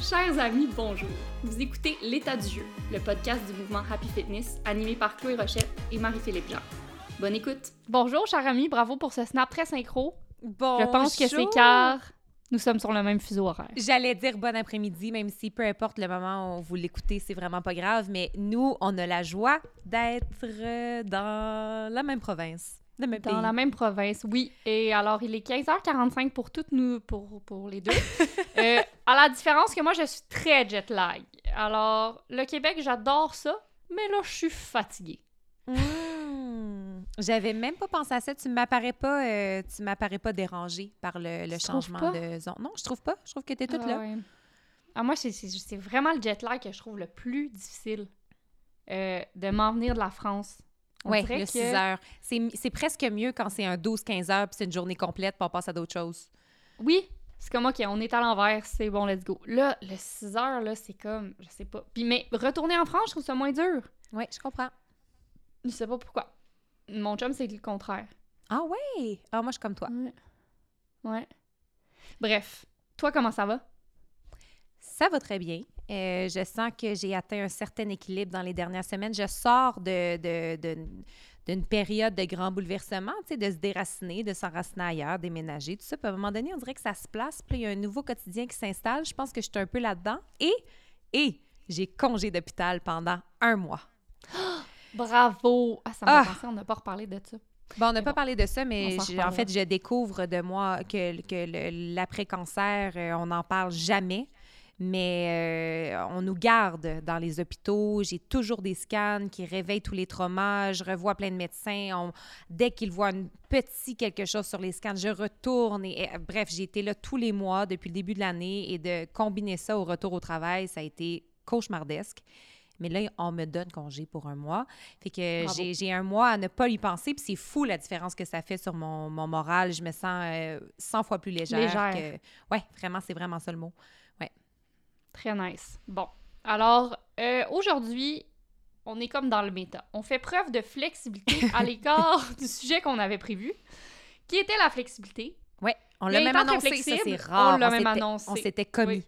Chers amis, bonjour. Vous écoutez L'état du jeu, le podcast du mouvement Happy Fitness, animé par Chloé Rochette et Marie-Philippe Jean. Bonne écoute. Bonjour, chers amis, bravo pour ce snap très synchro. Bon, Je pense que c'est car nous sommes sur le même fuseau horaire. J'allais dire bon après-midi, même si peu importe le moment où vous l'écoutez, c'est vraiment pas grave. Mais nous, on a la joie d'être euh, dans la même province, Dans la même province, oui. Et alors, il est 15h45 pour toutes nous, pour, pour les deux. Euh, à la différence que moi, je suis très jet lag. Alors, le Québec, j'adore ça, mais là, je suis fatiguée. Mmh. J'avais même pas pensé à ça. Tu m'apparais pas, euh, tu m'apparais pas dérangée par le, le changement de zone. Non, je trouve pas. Je trouve que t'es toute Ah là. ouais. Ah, moi, c'est vraiment le jet lag que je trouve le plus difficile euh, de m'en venir de la France. Dirait le que- 6 heures. C'est c'est presque mieux quand c'est un 12-15 heures puis c'est une journée complète puis on passe à d'autres choses. Oui, c'est comme, OK, on est à l'envers, c'est bon, let's go. Là, le 6 heures, là, c'est comme, je sais pas. Puis, mais retourner en France, je trouve ça moins dur. Oui, je comprends. Je sais pas pourquoi. Mon chum, c'est le contraire. Ah ouais? Ah, moi, je suis comme toi. Ouais. Ouais. Bref, toi, comment ça va? Ça va très bien. Euh, je sens que j'ai atteint un certain équilibre dans les dernières semaines. Je sors de, de- de- d'une période de grand bouleversement, tu sais, de se déraciner, de s'enraciner ailleurs, déménager, tout ça. Puis à un moment donné, on dirait que ça se place. Puis il y a un nouveau quotidien qui s'installe. Je pense que je suis un peu là-dedans. Et, et j'ai congé d'hôpital pendant un mois. Bravo! Ah, ça m'a Ah! pensé, on n'a pas reparlé de ça. Bon, on n'a pas bon, parlé de ça, mais en fait, je découvre de moi que, que l'après-cancer, euh, on n'en parle jamais. Mais euh, on nous garde dans les hôpitaux. J'ai toujours des scans qui réveillent tous les traumas. Je revois plein de médecins. On- dès qu'ils voient un petit quelque chose sur les scans, je retourne. Et, et- bref, j'ai été là tous les mois depuis le début de l'année. Et de combiner ça au retour au travail, ça a été cauchemardesque. Mais là, on me donne congé pour un mois. Fait que j'ai j'ai un mois à ne pas y penser. Puis c'est fou la différence que ça fait sur mon, mon moral. Je me sens euh, 100 fois plus légère. Légère. Que... Ouais, vraiment, c'est vraiment ça le mot. Très nice. Bon. Alors, euh, aujourd'hui, on est comme dans le méta. On fait preuve de flexibilité à l'écart du sujet qu'on avait prévu, qui était la flexibilité. Ouais, on l'a même annoncé. Ça, c'est rare. on l'a même s'était- annoncé. On s'était commis.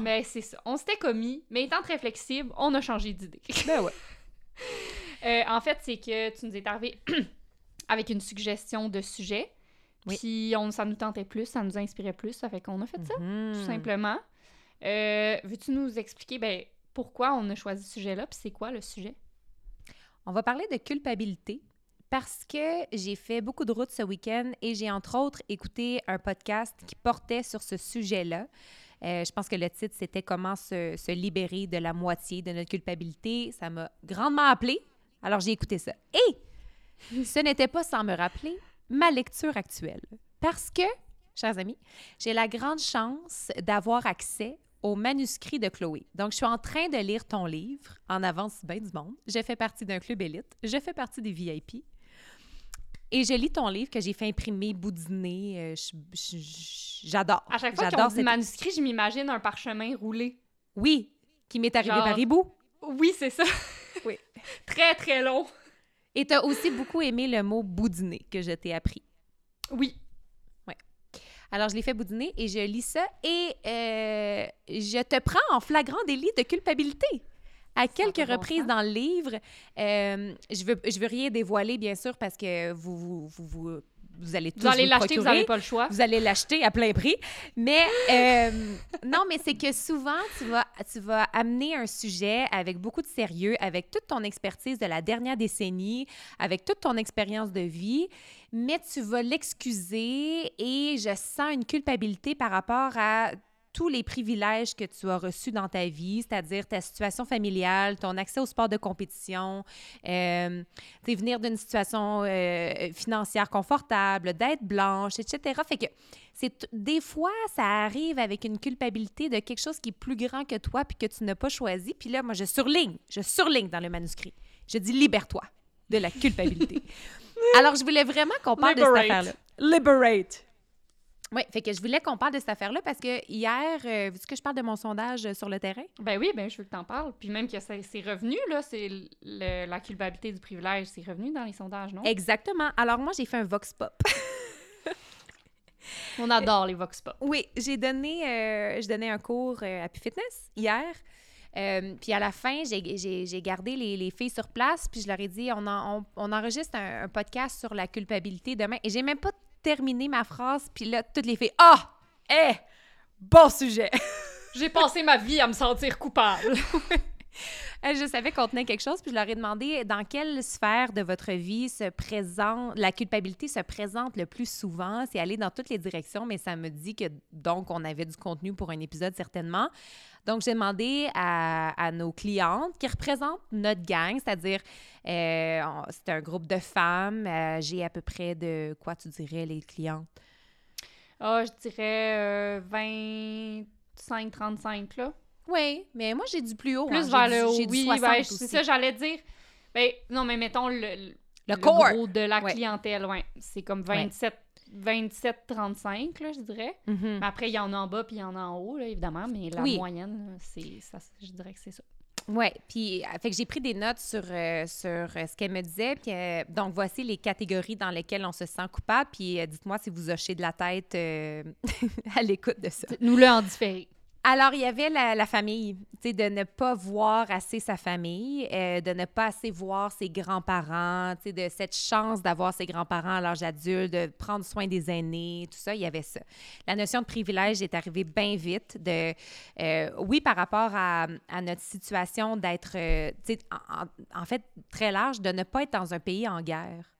Mais c'est ça. On s'était commis, mais étant très flexible, on a changé d'idée. Ben ouais. Euh, en fait, c'est que tu nous es arrivé avec une suggestion de sujet. Oui. Puis on, ça nous tentait plus, ça nous inspirait plus. Ça fait qu'on a fait ça, Mhm. tout simplement. Euh, Veux-tu nous expliquer ben, pourquoi on a choisi ce sujet-là? Puis c'est quoi le sujet? On va parler de culpabilité parce que j'ai fait beaucoup de routes ce week-end et j'ai entre autres écouté un podcast qui portait sur ce sujet-là. Euh, je pense que le titre, c'était Comment se, se libérer de la moitié de notre culpabilité. Ça m'a grandement appelé. Alors, j'ai écouté ça. Et ce n'était pas sans me rappeler ma lecture actuelle. Parce que, chers amis, j'ai la grande chance d'avoir accès au manuscrit de Chloé. Donc, je suis en train de lire ton livre en avance bien du monde. Je fais partie d'un club élite. Je fais partie des VIP. Et je lis ton livre que j'ai fait imprimer, boudiner. euh, J'adore. À chaque fois qu'on dit cette- manuscrit, je m'imagine un parchemin roulé. Oui, qui m'est arrivé Genre- par hibou. Oui, c'est ça. Oui. très, très long. Et tu as aussi beaucoup aimé le mot boudiner que je t'ai appris. Oui. Alors, je l'ai fait boudiner et je lis ça et euh, je te prends en flagrant délit de culpabilité. À quelques bon reprises dans le livre, euh, je veux, je veux rien dévoiler, bien sûr, parce que vous, vous, vous, vous, vous allez tous Vous allez le l'acheter, vous n'avez pas le choix. Vous allez l'acheter à plein prix. Mais euh, non, mais c'est que souvent, tu vas, tu vas amener un sujet avec beaucoup de sérieux, avec toute ton expertise de la dernière décennie, avec toute ton expérience de vie, mais tu vas l'excuser et je sens une culpabilité par rapport à tous les privilèges que tu as reçus dans ta vie, c'est-à-dire ta situation familiale, ton accès au sport de compétition, euh, venir d'une situation euh, financière confortable, d'être blanche, etc. Fait que c'est des fois, ça arrive avec une culpabilité de quelque chose qui est plus grand que toi puis que tu n'as pas choisi. Puis là, moi, je surligne, je surligne dans le manuscrit. Je dis libère-toi de la culpabilité. Alors, je voulais vraiment qu'on parle de Liberate. cette affaire-là. Liberate. Oui, fait que je voulais qu'on parle de cette affaire-là parce que hier, euh, veux-tu que je parle de mon sondage euh, sur le terrain? Ben oui, ben je veux que t'en parles. Puis même que c'est revenu, là, c'est la culpabilité du privilège, c'est revenu dans les sondages, non? Exactement. Alors moi, j'ai fait un vox pop. On adore les Vox Pop. Oui, j'ai donné, euh, je donnais un cours euh, à Pu Fitness hier. Euh, puis à la fin, j'ai- gardé les, les filles sur place, puis je leur ai dit on, en- on, on enregistre un, un podcast sur la culpabilité demain. Et j'ai même pas terminé ma phrase, puis là, toutes les filles Ah Eh Bon sujet J'ai passé ma vie à me sentir coupable. Euh, Je savais qu'on tenait quelque chose, puis je leur ai demandé dans quelle sphère de votre vie se présente, la culpabilité se présente le plus souvent? C'est aller dans toutes les directions, mais ça me dit que donc on avait du contenu pour un épisode certainement. Donc j'ai demandé à, à nos clientes qui représentent notre gang, c'est-à-dire euh, c'est un groupe de femmes. euh, j'ai à peu près de quoi tu dirais les clientes? Ah, je dirais euh, 25-35, là. Oui, mais moi j'ai du plus haut. Plus hein. vers le haut. Oui, 60 ben, c'est ça, j'allais dire. Ben, non, mais mettons le, le, Le corps. gros de la Ouais. clientèle, ouais. C'est comme 27, 27-35, là, je dirais. Mhm. Mais après, il y en a en bas puis il y en a en haut, là, évidemment. Mais la Oui. moyenne, c'est ça, je dirais que c'est ça. Oui, puis euh, fait que j'ai pris des notes sur, euh, sur euh, ce qu'elle me disait. Puis, euh, donc, voici les catégories dans lesquelles on se sent coupable. Puis, euh, dites-moi si vous hochez de la tête à l'écoute de ça. Nous-le en différé. Alors, il y avait la, la famille, tu sais, de ne pas voir assez sa famille, euh, de ne pas assez voir ses grands-parents, tu sais, de cette chance d'avoir ses grands-parents à l'âge adulte, de prendre soin des aînés, tout ça, il y avait ça. La notion de privilège est arrivée bien vite, de, euh, oui, par rapport à, à notre situation d'être, euh, tu sais, en, fait, très large, de ne pas être dans un pays en guerre.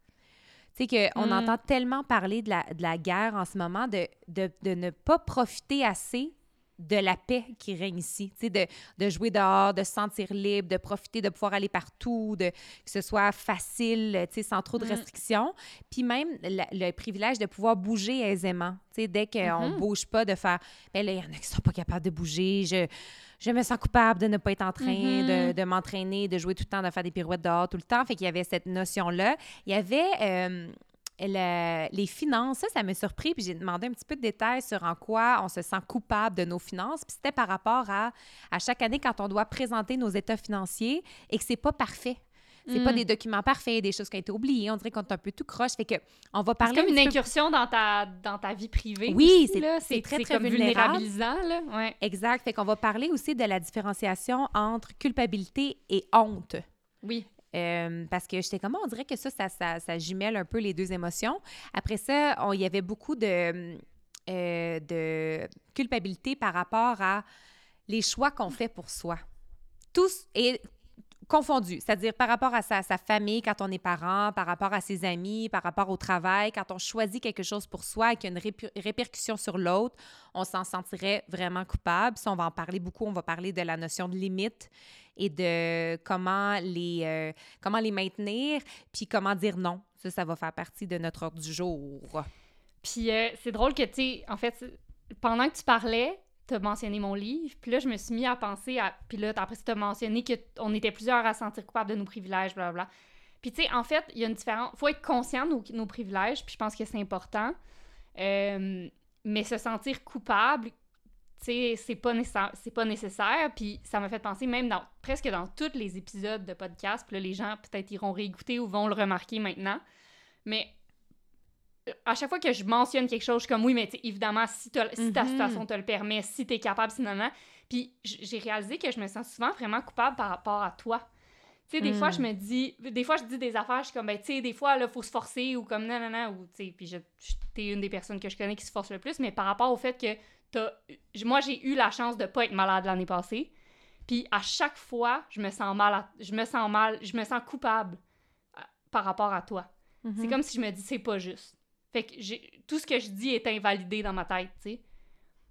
Tu sais, qu'on Mm. entend tellement parler de la, de la guerre en ce moment, de, de, de ne pas profiter assez de la paix qui règne ici, de, de jouer dehors, de se sentir libre, de profiter de pouvoir aller partout, de, que ce soit facile, sans trop de Mm. restrictions. Puis même le, le privilège de pouvoir bouger aisément, dès qu'on Mhm. bouge pas, de faire, ben là, il y en a qui sont pas capables de bouger, je, je me sens coupable de ne pas être en train Mhm. de, de m'entraîner, de jouer tout le temps, de faire des pirouettes dehors tout le temps. Fait qu'il y avait cette notion-là. Il y avait euh, le- les finances. Ça, ça m'a surpris. Puis j'ai demandé un petit peu de détails sur en quoi on se sent coupable de nos finances. Puis c'était par rapport à, à chaque année quand on doit présenter nos états financiers et que c'est pas parfait. C'est pas Mm. des documents parfaits, des choses qui ont été oubliées. On dirait qu'on est un peu tout croche. Fait que on va C'est parler comme un une peu- incursion dans ta, dans ta vie privée. Oui, c'est- c'est très, très comme vulnérable. vulnérabilisant, là. Ouais. Exact. Fait qu'on va parler aussi de la différenciation entre culpabilité et honte. Oui. Euh, parce que j'étais comme, on dirait que ça, ça, ça, jumelle un peu les deux émotions. Après ça, il y avait beaucoup de, euh, de culpabilité par rapport à les choix qu'on fait pour soi. Tous et confondus, c'est-à-dire par rapport à sa, sa famille quand on est parent, par rapport à ses amis, par rapport au travail, quand on choisit quelque chose pour soi et qu'il y a une répercussion sur l'autre, on s'en sentirait vraiment coupable. Ça, on va en parler beaucoup. On va parler de la notion de limite et de comment les, euh, comment les maintenir, puis comment dire non. Ça, ça va faire partie de notre ordre du jour. Puis euh, c'est drôle que, tu en fait, pendant que tu parlais, t'as mentionné mon livre, puis là, je me suis mis à penser à... Puis là, après, tu as mentionné qu'on était plusieurs à se sentir coupables de nos privilèges, blablabla. Puis, tu sais, en fait, il y a une différence... faut être conscient de nos, privilèges, puis je pense que c'est important. Euh, mais se sentir coupable, tu sais, c'est pas, pas nécessaire. Puis ça m'a fait penser, même dans presque dans tous les épisodes de podcast, puis là, les gens peut-être iront réécouter ou vont le remarquer maintenant. Mais à chaque fois que je mentionne quelque chose, je suis comme oui, mais évidemment, si, si ta Mhm. situation te le permet, si t'es capable, sinon, non. Puis j- j'ai réalisé que je me sens souvent vraiment coupable par rapport à toi. Tu sais, des Mm. fois, je me dis, des fois, je dis des affaires, je suis comme, ben, tu sais, des fois, là, faut se forcer ou comme, non, non, non, ou, tu sais, puis t'es une des personnes que je connais qui se force le plus, mais par rapport au fait que t'as, moi, j'ai eu la chance de pas être malade l'année passée, puis à chaque fois, je me sens mal, à- je me sens mal, je me sens coupable euh, par rapport à toi. Mhm. C'est comme si je me dis, c'est pas juste. Fait que tout ce que je dis est invalidé dans ma tête, tu sais.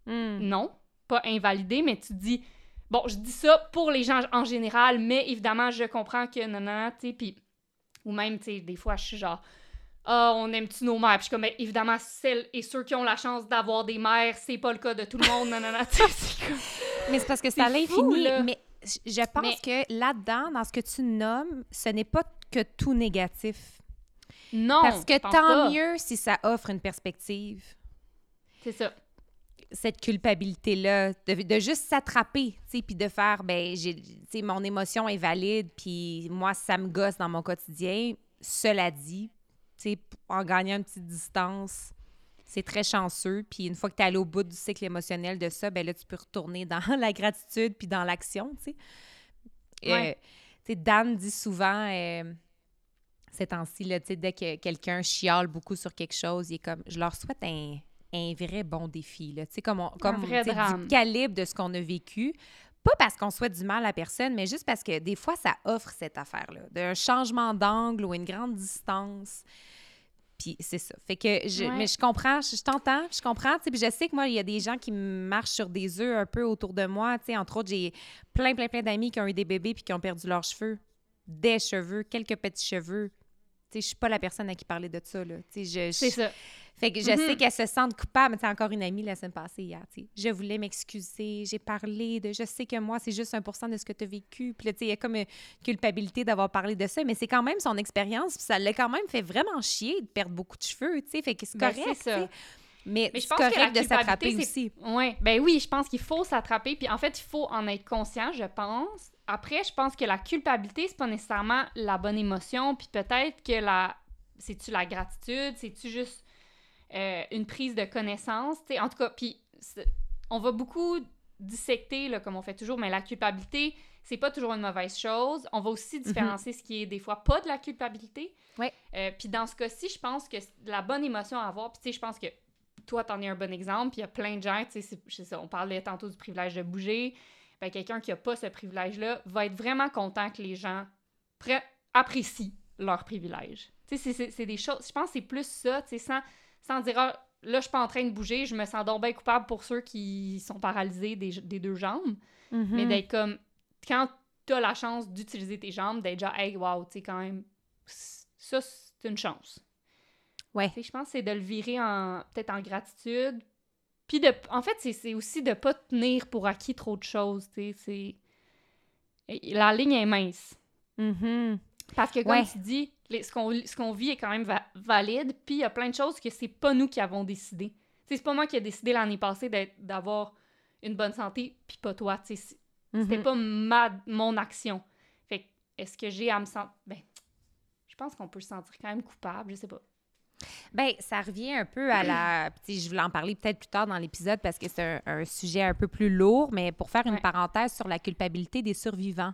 Mm. Non, pas invalidé, mais tu dis, bon, je dis ça pour les gens en général, mais évidemment, je comprends que non, non, tu sais, puis, ou même, tu sais, des fois, je suis genre, ah, on aime-tu nos mères? Puis je suis comme, Ben, évidemment, celles et ceux qui ont la chance d'avoir des mères, c'est pas le cas de tout le monde, non, non, non, tu sais, c'est comme- Mais c'est parce que c'est à l'infini. Mais je je pense Mais- que là-dedans, dans ce que tu nommes, ce n'est pas que tout négatif. Non, Parce que tant pas. mieux si ça offre une perspective. C'est ça. cette culpabilité-là, de, de juste s'attraper, tu sais, puis de faire, ben, j'ai, tu sais, mon émotion est valide, puis moi, ça me gosse dans mon quotidien. Cela dit, tu sais, en gagnant une petite distance, c'est très chanceux. Puis une fois que tu es allé au bout du cycle émotionnel de ça, ben là, tu peux retourner dans la gratitude puis dans l'action, tu sais. Ouais. Euh, tu sais, Dan dit souvent, euh, ces temps-ci, là, tu sais, dès que quelqu'un chiale beaucoup sur quelque chose, il est comme, je leur souhaite un, un vrai bon défi, là. Tu sais, comme, on- comme vrai sais, drame. du calibre de ce qu'on a vécu. Pas parce qu'on souhaite du mal à personne, mais juste parce que des fois, ça offre cette affaire-là, d'un changement d'angle ou une grande distance. Puis c'est ça. Fait que je, Ouais. mais je comprends, je, je t'entends, je comprends. Puis je sais que moi, il y a des gens qui marchent sur des œufs un peu autour de moi. Entre autres, j'ai plein, plein, plein d'amis qui ont eu des bébés puis qui ont perdu leurs cheveux. Des cheveux, quelques petits cheveux. Je suis pas la personne à qui parler de ça. Là. Je, C'est ça. fait que je Mhm. sais qu'elle se sent coupable. C'est encore une amie la semaine passée hier. Je voulais m'excuser. J'ai parlé de. Je sais que moi, c'est juste 1% de ce que tu as vécu. Puis là, il y a comme une culpabilité d'avoir parlé de ça. Mais c'est quand même son expérience. Puis ça l'a quand même fait vraiment chier de perdre beaucoup de cheveux. Tu sais. Fait que c'est Ben, correct. c'est ça. Mais, Mais je c'est pense que la correct de s'attraper culpabilité, aussi. Ouais, ben oui, je pense qu'il faut s'attraper. Puis en fait, il faut en être conscient, je pense. Après, je pense que la culpabilité, c'est pas nécessairement la bonne émotion. Puis peut-être que la. C'est-tu la gratitude? C'est-tu juste euh, une prise de connaissance? En tout cas, puis on va beaucoup dissecter, là, comme on fait toujours, mais la culpabilité, c'est pas toujours une mauvaise chose. On va aussi différencier ce qui est des fois pas de la culpabilité. Ouais. Euh, puis dans ce cas-ci, je pense que la bonne émotion à avoir. Puis tu sais, je pense que toi, t'en es un bon exemple. Puis il y a plein de gens, tu sais, on parlait tantôt du privilège de bouger. Ben, quelqu'un qui a pas ce privilège-là va être vraiment content que les gens apprécient leur privilège. Tu sais, c'est- des choses. Je pense que c'est plus ça, tu sais, sans, sans dire, Ah, là, je suis pas en train de bouger, je me sens donc bien coupable pour ceux qui sont paralysés des, des deux jambes. Mais Mhm. d'être comme, quand t'as la chance d'utiliser tes jambes, d'être genre, hey, wow, tu sais, quand même, ça, c'est une chance. Ouais. Tu je pense que c'est de le virer en, peut-être en gratitude. Puis de, en fait, c'est- aussi de pas tenir pour acquis trop de choses, tu sais, La ligne est mince. Mhm. Parce que, comme Ouais. tu dis, les- ce qu'on vit est quand même va- valide, puis il y a plein de choses que c'est pas nous qui avons décidé. C'est pas moi qui ai décidé l'année passée d'avoir une bonne santé, puis pas toi, tu sais. C'était Mhm. pas ma, mon action. Fait est-ce que j'ai à me sentir... Ben, je pense qu'on peut se sentir quand même coupable, je sais pas. Ben, ça revient un peu à la. puis je voulais en parler peut-être plus tard dans l'épisode parce que c'est un, un sujet un peu plus lourd, mais pour faire une Ouais. parenthèse sur la culpabilité des survivants.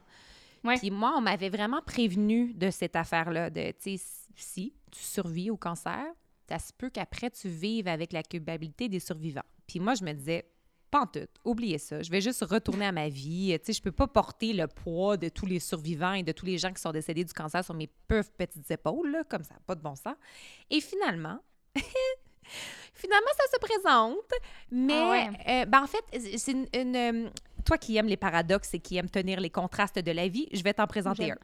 Ouais. Puis moi, on m'avait vraiment prévenu de cette affaire-là. De, tu sais, si tu survis au cancer, ça se peut qu'après, tu vives avec la culpabilité des survivants. Puis moi, je me disais, pas en tout, oubliez ça. Je vais juste retourner à ma vie. Tu sais, je peux pas porter le poids de tous les survivants et de tous les gens qui sont décédés du cancer sur mes pauvres petites épaules, là, comme ça, pas de bon sens. Et finalement, finalement, ça se présente. Mais, Ah ouais. euh, ben, en fait, c'est une. une, euh, toi qui aimes les paradoxes et qui aimes tenir les contrastes de la vie, je vais t'en présenter un.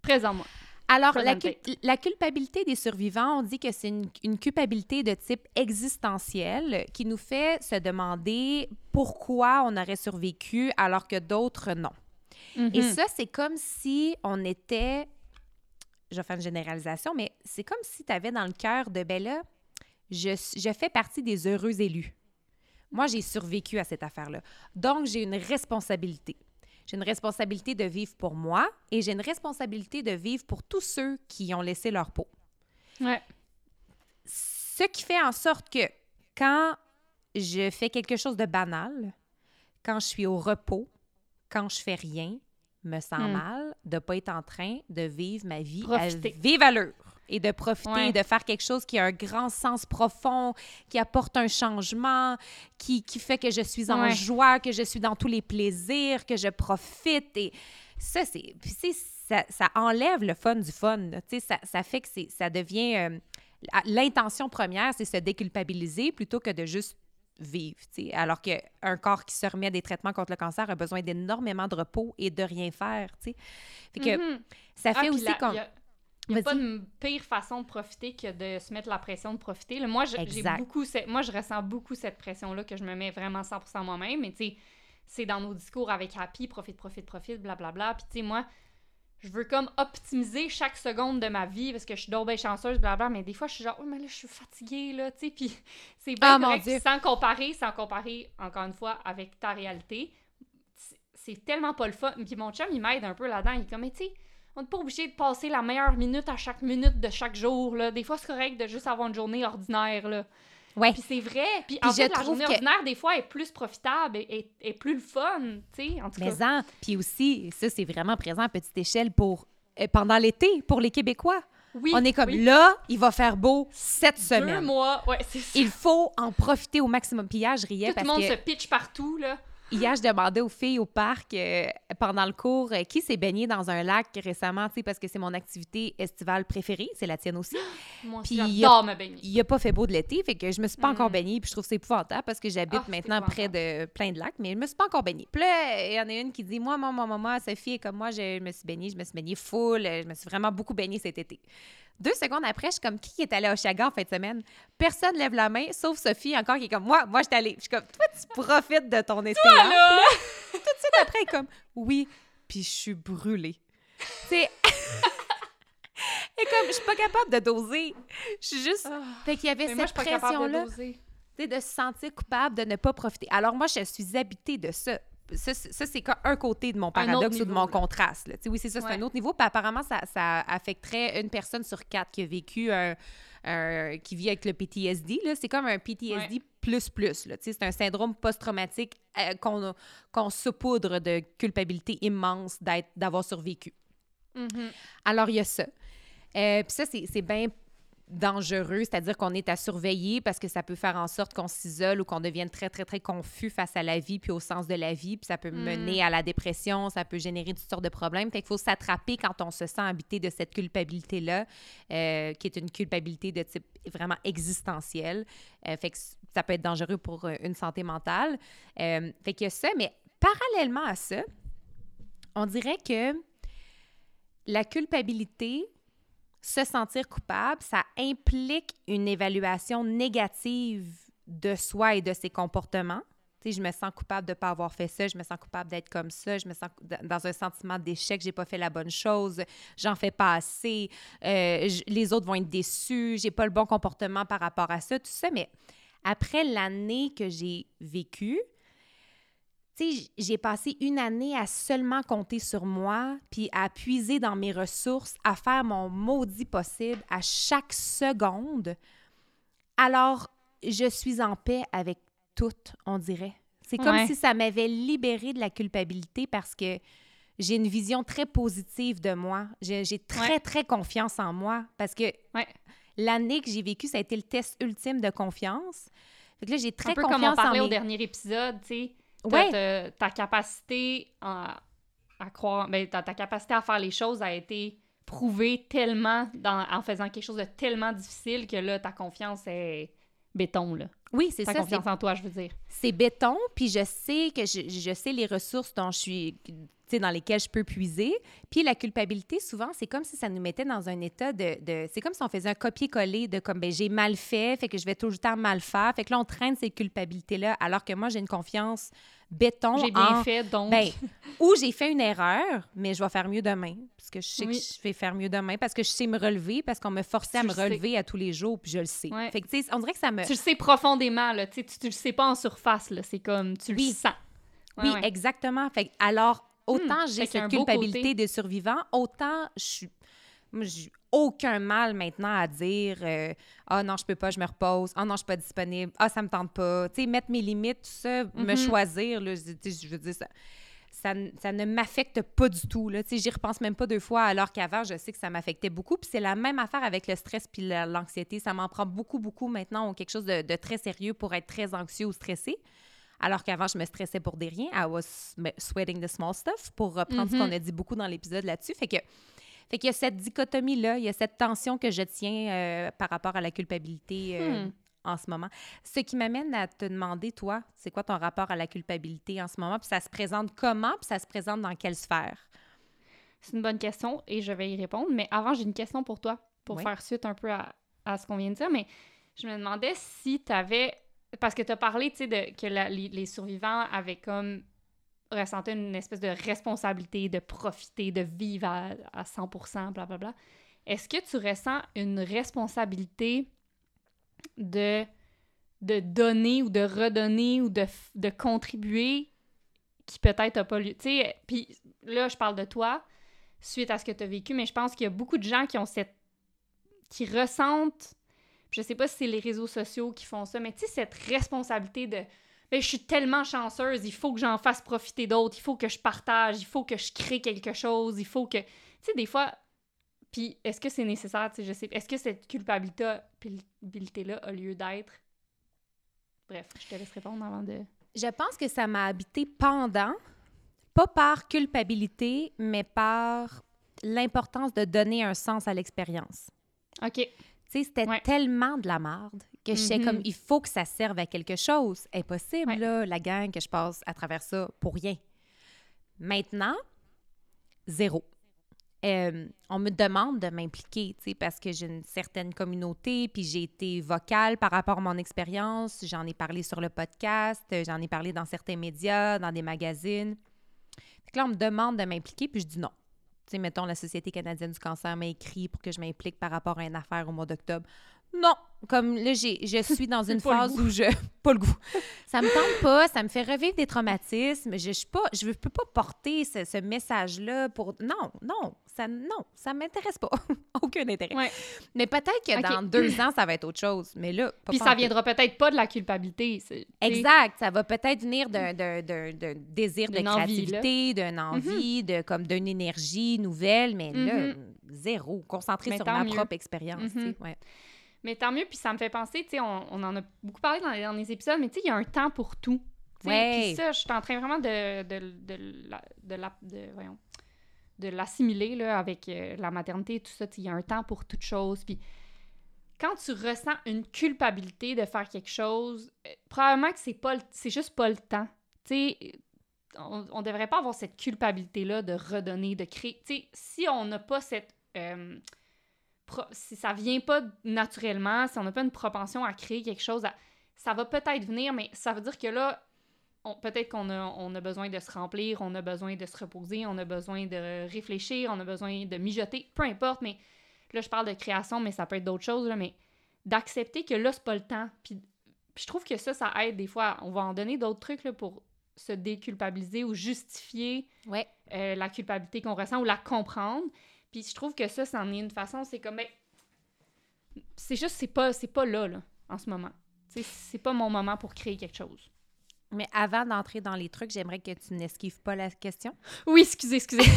Présent-moi. Alors, la, culpabilité des survivants, on dit que c'est une, une culpabilité de type existentiel qui nous fait se demander pourquoi on aurait survécu alors que d'autres non. Et Mhm. ça, c'est comme si on était, je vais faire une généralisation, mais c'est comme si tu avais dans le cœur de, je, je fais partie des heureux élus. Moi, j'ai survécu à cette affaire-là. Donc, j'ai une responsabilité. J'ai une responsabilité de vivre pour moi et j'ai une responsabilité de vivre pour tous ceux qui ont laissé leur peau. Ouais. Ce qui fait en sorte que quand je fais quelque chose de banal, quand je suis au repos, quand je fais rien, me sens Hmm. mal de pas être en train de vivre ma vie Profiter. à vive allure et de profiter, Ouais. de faire quelque chose qui a un grand sens profond, qui apporte un changement, qui, qui fait que je suis en Ouais. joie, que je suis dans tous les plaisirs, que je profite. Et ça, c'est... Ça, ça enlève le fun du fun. là. Tu sais, Ça, ça fait que ça devient... euh, à- L'intention première, c'est se déculpabiliser plutôt que de juste vivre. tu sais. Alors qu'un corps qui se remet des traitements contre le cancer a besoin d'énormément de repos et de rien faire. tu sais. Fait que Mhm. ça Ah, fait aussi qu'on... a- Il n'y a pas de pire façon de profiter que de se mettre la pression de profiter. Là, moi, je- j'ai beaucoup, moi, je ressens beaucoup cette pression-là que je me mets vraiment 100% moi-même. Mais tu sais, c'est dans nos discours avec Happy, profite, profite, profite, blablabla. Puis tu sais, moi, je veux comme optimiser chaque seconde de ma vie parce que je suis donc bien chanceuse, blablabla. Mais des fois, je suis genre, oh, mais là, je suis fatiguée, là, tu sais. Puis c'est bien Ah, correct, sans comparer, sans comparer, encore une fois, avec ta réalité. C'est- C'est tellement pas le fun. Puis mon chum, il m'aide un peu là-dedans. Il est comme, mais tu sais, on n'est pas obligé de passer la meilleure minute à chaque minute de chaque jour. Là. Des fois, c'est correct de juste avoir une journée ordinaire. Là. Ouais. Puis c'est vrai. Puis, Puis en je fait, la journée que- ordinaire, des fois, est plus profitable et, et- et plus le fun, tu sais, en tout cas. Mais en, puis aussi, ça, c'est vraiment présent à petite échelle pour euh, pendant l'été, pour les Québécois. Oui, On est comme oui. là, il va faire beau cette Deux semaine. mois, ouais, c'est ça. Il faut en profiter au maximum. Puis hier, je riais Tout le parce monde que se pitch partout, là. Hier, je demandais aux filles au parc euh, pendant le cours euh, qui s'est baigné dans un lac récemment, tu sais, parce que c'est mon activité estivale préférée, c'est la tienne aussi. Moi aussi, il y a- j'adore me baigner. Il a pas fait beau de l'été, fait que je me suis pas Mm. encore baignée, puis je trouve que c'est épouvantable parce que j'habite Ah, maintenant près de plein de lacs, mais je me suis pas encore baignée. Puis là, il y en a une qui dit Moi, maman, maman, Sophie est comme moi, je me suis baignée, je me suis baignée full, je me suis vraiment beaucoup baignée cet été. Deux secondes après, je suis comme qui est allé à Oshaga en fin de semaine? Personne lève la main, sauf Sophie encore qui est comme moi, moi je suis allée. Je suis comme toi, tu profites de ton là! Tout de suite après, elle est comme oui, puis je suis brûlée. Sais, et comme je suis pas capable de doser. Je suis juste. Fait qu'il y avait cette de pression-là sais, de se sentir coupable de ne pas profiter. Alors moi, je suis habitée de ça. Ça, c'est- ça, c'est un côté de mon paradoxe ou de mon contraste. là. Oui, c'est ça, c'est Ouais. un autre niveau. Puis apparemment, ça, ça affecterait une personne sur quatre qui a vécu un, un- qui vit avec le PTSD. C'est comme un PTSD plus plus. sais, C'est un syndrome post-traumatique euh, qu'on qu'on saupoudre de culpabilité immense d'avoir survécu. Mhm. Alors, il y a ça. Euh, Puis ça, c'est bien dangereux, c'est-à-dire qu'on est à surveiller parce que ça peut faire en sorte qu'on s'isole ou qu'on devienne très, très, très confus face à la vie puis au sens de la vie, puis ça peut Mm. mener à la dépression, ça peut générer toutes sortes de problèmes. Fait qu'il faut s'attraper quand on se sent habité de cette culpabilité-là, euh, qui est une culpabilité de type vraiment existentiel. Euh, fait que ça peut être dangereux pour euh, une santé mentale. Euh, fait qu'il y a ça, mais parallèlement à ça, on dirait que la culpabilité, se sentir coupable, ça implique une évaluation négative de soi et de ses comportements. Tu sais, je me sens coupable de ne pas avoir fait ça, je me sens coupable d'être comme ça, je me sens dans un sentiment d'échec, j'ai pas fait la bonne chose, j'en fais pas assez, euh, les autres vont être déçus, j'ai pas le bon comportement par rapport à ça, tout ça. Mais après l'année que j'ai vécue, tu sais, j'ai passé une année à seulement compter sur moi, puis à puiser dans mes ressources, à faire mon maudit possible à chaque seconde. Alors, je suis en paix avec tout, on dirait. C'est comme Ouais. si ça m'avait libérée de la culpabilité parce que j'ai une vision très positive de moi. J'ai très, Ouais. très confiance en moi parce que Ouais. l'année que j'ai vécue, ça a été le test ultime de confiance. Fait que là, j'ai très un peu confiance comme on parlait en au mes... dernier épisode, tu sais. Ouais. Ta capacité à, à croire, ben, ta, ta capacité à faire les choses a été prouvée tellement dans, en faisant quelque chose de tellement difficile que là, ta confiance est béton, là. Oui, c'est ça. c'est- confiance en toi, je veux dire. c'est béton, puis je sais que je, je sais les ressources dont je suis, tu sais, dans lesquelles je peux puiser. Puis la culpabilité, souvent, c'est comme si ça nous mettait dans un état de, de- c'est comme si on faisait un copier-coller de comme, ben j'ai mal fait, fait que je vais tout le temps mal faire. Fait que là, on traîne ces culpabilités-là, alors que moi, j'ai une confiance béton J'ai bien en- fait, donc... ben, ou j'ai fait une erreur, mais je vais faire mieux demain. Parce que je sais Oui. que je vais faire mieux demain, parce que je sais me relever, parce qu'on me forçait à me sais. relever à tous les jours, puis je le sais. Ouais. Fait que, on dirait que ça me... Tu le sais profondément, là. Tu, tu, le sais pas en surface, là. C'est comme, tu Oui. le sens. Ouais, Oui, ouais. exactement. Fait, alors, autant Hmm, j'ai fait qu'il y a cette culpabilité des survivants, autant je suis. Moi, j'ai aucun mal maintenant à dire euh, Ah non, je peux pas, je me repose. Ah non, je suis pas disponible. Ah, ça me tente pas. Tu sais, mettre mes limites, tout ça, me Mhm. choisir, là, je, veux dire, ça, ça, ça ne m'affecte pas du tout. Là. Tu sais, J'y repense même pas deux fois, alors qu'avant, je sais que ça m'affectait beaucoup. Puis c'est la même affaire avec le stress puis la- l'anxiété. Ça m'en prend beaucoup, beaucoup maintenant ou quelque chose de, de très sérieux pour être très anxieux ou stressé. Alors qu'avant, je me stressais pour des riens. I was sweating the small stuff, pour reprendre ce Mhm. qu'on a dit beaucoup dans l'épisode là-dessus. Fait que, fait qu'il y a cette dichotomie-là, il y a cette tension que je tiens euh, par rapport à la culpabilité euh, Hmm. en ce moment. Ce qui m'amène à te demander, toi, c'est quoi ton rapport à la culpabilité en ce moment? Puis ça se présente comment? Puis ça se présente dans quelle sphère? C'est une bonne question et je vais y répondre. Mais avant, j'ai une question pour toi, pour Oui. faire suite un peu à, à ce qu'on vient de dire. Mais je me demandais si tu avais. Parce que tu as parlé, tu sais, de, que la- les, les survivants avaient comme ressenti une espèce de responsabilité de profiter, de vivre à, à 100 blablabla. Est-ce que tu ressens une responsabilité de, de donner ou de redonner ou de, de contribuer qui peut-être n'a pas lieu? Tu sais, puis là, je parle de toi suite à ce que tu as vécu, mais je pense qu'il y a beaucoup de gens qui ont cette. qui ressentent. je sais pas si c'est les réseaux sociaux qui font ça, mais tu sais, cette responsabilité de je suis tellement chanceuse, il faut que j'en fasse profiter d'autres, il faut que je partage, il faut que je crée quelque chose, il faut que. Tu sais, des fois. Puis, est-ce que c'est nécessaire, tu sais, je sais. Est-ce que cette culpabilité-là a lieu d'être? Bref, je te laisse répondre avant de. Je pense que ça m'a habité pendant, pas par culpabilité, mais par l'importance de donner un sens à l'expérience. OK. Tu sais, c'était Ouais. tellement de la merde que je sais Mhm. comme, il faut que ça serve à quelque chose. Impossible, Ouais. là, la gang, que je passe à travers ça pour rien. Maintenant, zéro. Euh, on me demande de m'impliquer, tu sais, parce que j'ai une certaine communauté, puis j'ai été vocale par rapport à mon expérience. J'en ai parlé sur le podcast, euh, j'en ai parlé dans certains médias, dans des magazines. Fait que là, on me demande de m'impliquer, puis je dis non. Tu sais, mettons, la Société canadienne du cancer m'a écrit pour que je m'implique par rapport à une affaire au mois d'octobre. Non! Comme là, j'ai, je suis dans une phase où je... Pas le goût. Ça me tente pas, ça me fait revivre des traumatismes. Je, je suis pas... Je peux pas porter ce, ce message-là pour... Non, non, ça, non, ça m'intéresse pas. Aucun intérêt. Ouais. Mais peut-être que dans deux ans, ça va être autre chose. Mais là, pas Puis ça viendra peut-être pas de la culpabilité. Exact. Ça va peut-être venir d'un, désir de D'une envie, là. créativité, d'une envie, de, comme d'une énergie nouvelle, mais là, Mhm. zéro. Concentré sur ma mieux. propre expérience. Mhm. ouais. Mais tant mieux, puis ça me fait penser, tu sais, on, on en a beaucoup parlé dans les derniers épisodes, mais tu sais, il y a un temps pour tout. Ouais. Puis ça, je suis en train vraiment de, de, de, la- de, la- de- voyons, de l'assimiler là, avec euh, la maternité et tout ça. Tu sais, Il y a un temps pour toute chose. Puis quand tu ressens une culpabilité de faire quelque chose, euh, probablement que c'est pas le- c'est juste pas le temps. Tu sais, on, on devrait pas avoir cette culpabilité-là de redonner, de créer. Tu sais, si on n'a pas cette... euh, si ça vient pas naturellement, si on n'a pas une propension à créer quelque chose, à- ça va peut-être venir, mais ça veut dire que là, peut-être qu'on a, on a besoin de se remplir, on a besoin de se reposer, on a besoin de réfléchir, on a besoin de mijoter, peu importe, mais là, je parle de création, mais ça peut être d'autres choses, là, mais d'accepter que là, c'est pas le temps. Puis, puis je trouve que ça, ça aide des fois. On va en donner d'autres trucs là, pour se déculpabiliser ou justifier Ouais. euh, la culpabilité qu'on ressent ou la comprendre. Puis je trouve que ça, c'en est une façon, c'est comme, ben, c'est juste, c'est pas, c'est pas là, là, en ce moment. C'est pas mon moment pour créer quelque chose. Mais avant d'entrer dans les trucs, j'aimerais que tu n'esquives pas la question. Oui, excusez, excusez.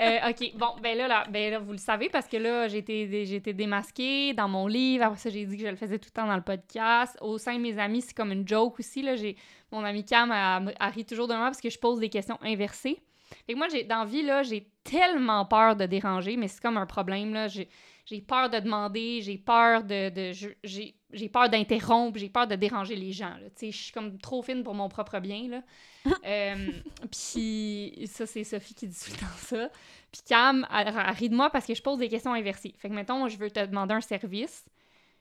Euh, OK, bon, ben là, là, ben là, vous le savez, parce que là, j'ai été, été démasquée dans mon livre. Après ça, j'ai dit que je le faisais tout le temps dans le podcast. Au sein de mes amis, c'est comme une joke aussi. Là, j'ai, mon ami Cam, elle, elle rit toujours de moi parce que je pose des questions inversées. Fait que moi, j'ai, dans vie, là, j'ai tellement peur de déranger, mais c'est comme un problème, là. J'ai, j'ai peur de demander, j'ai peur de... de j'ai, j'ai peur d'interrompre, j'ai peur de déranger les gens, là. Tu sais, je suis comme trop fine pour mon propre bien, là. Euh, puis ça, c'est Sophie qui dit tout le temps ça. Puis Cam, elle, elle rit de moi parce que je pose des questions inversées. Fait que, mettons, moi, je veux te demander un service.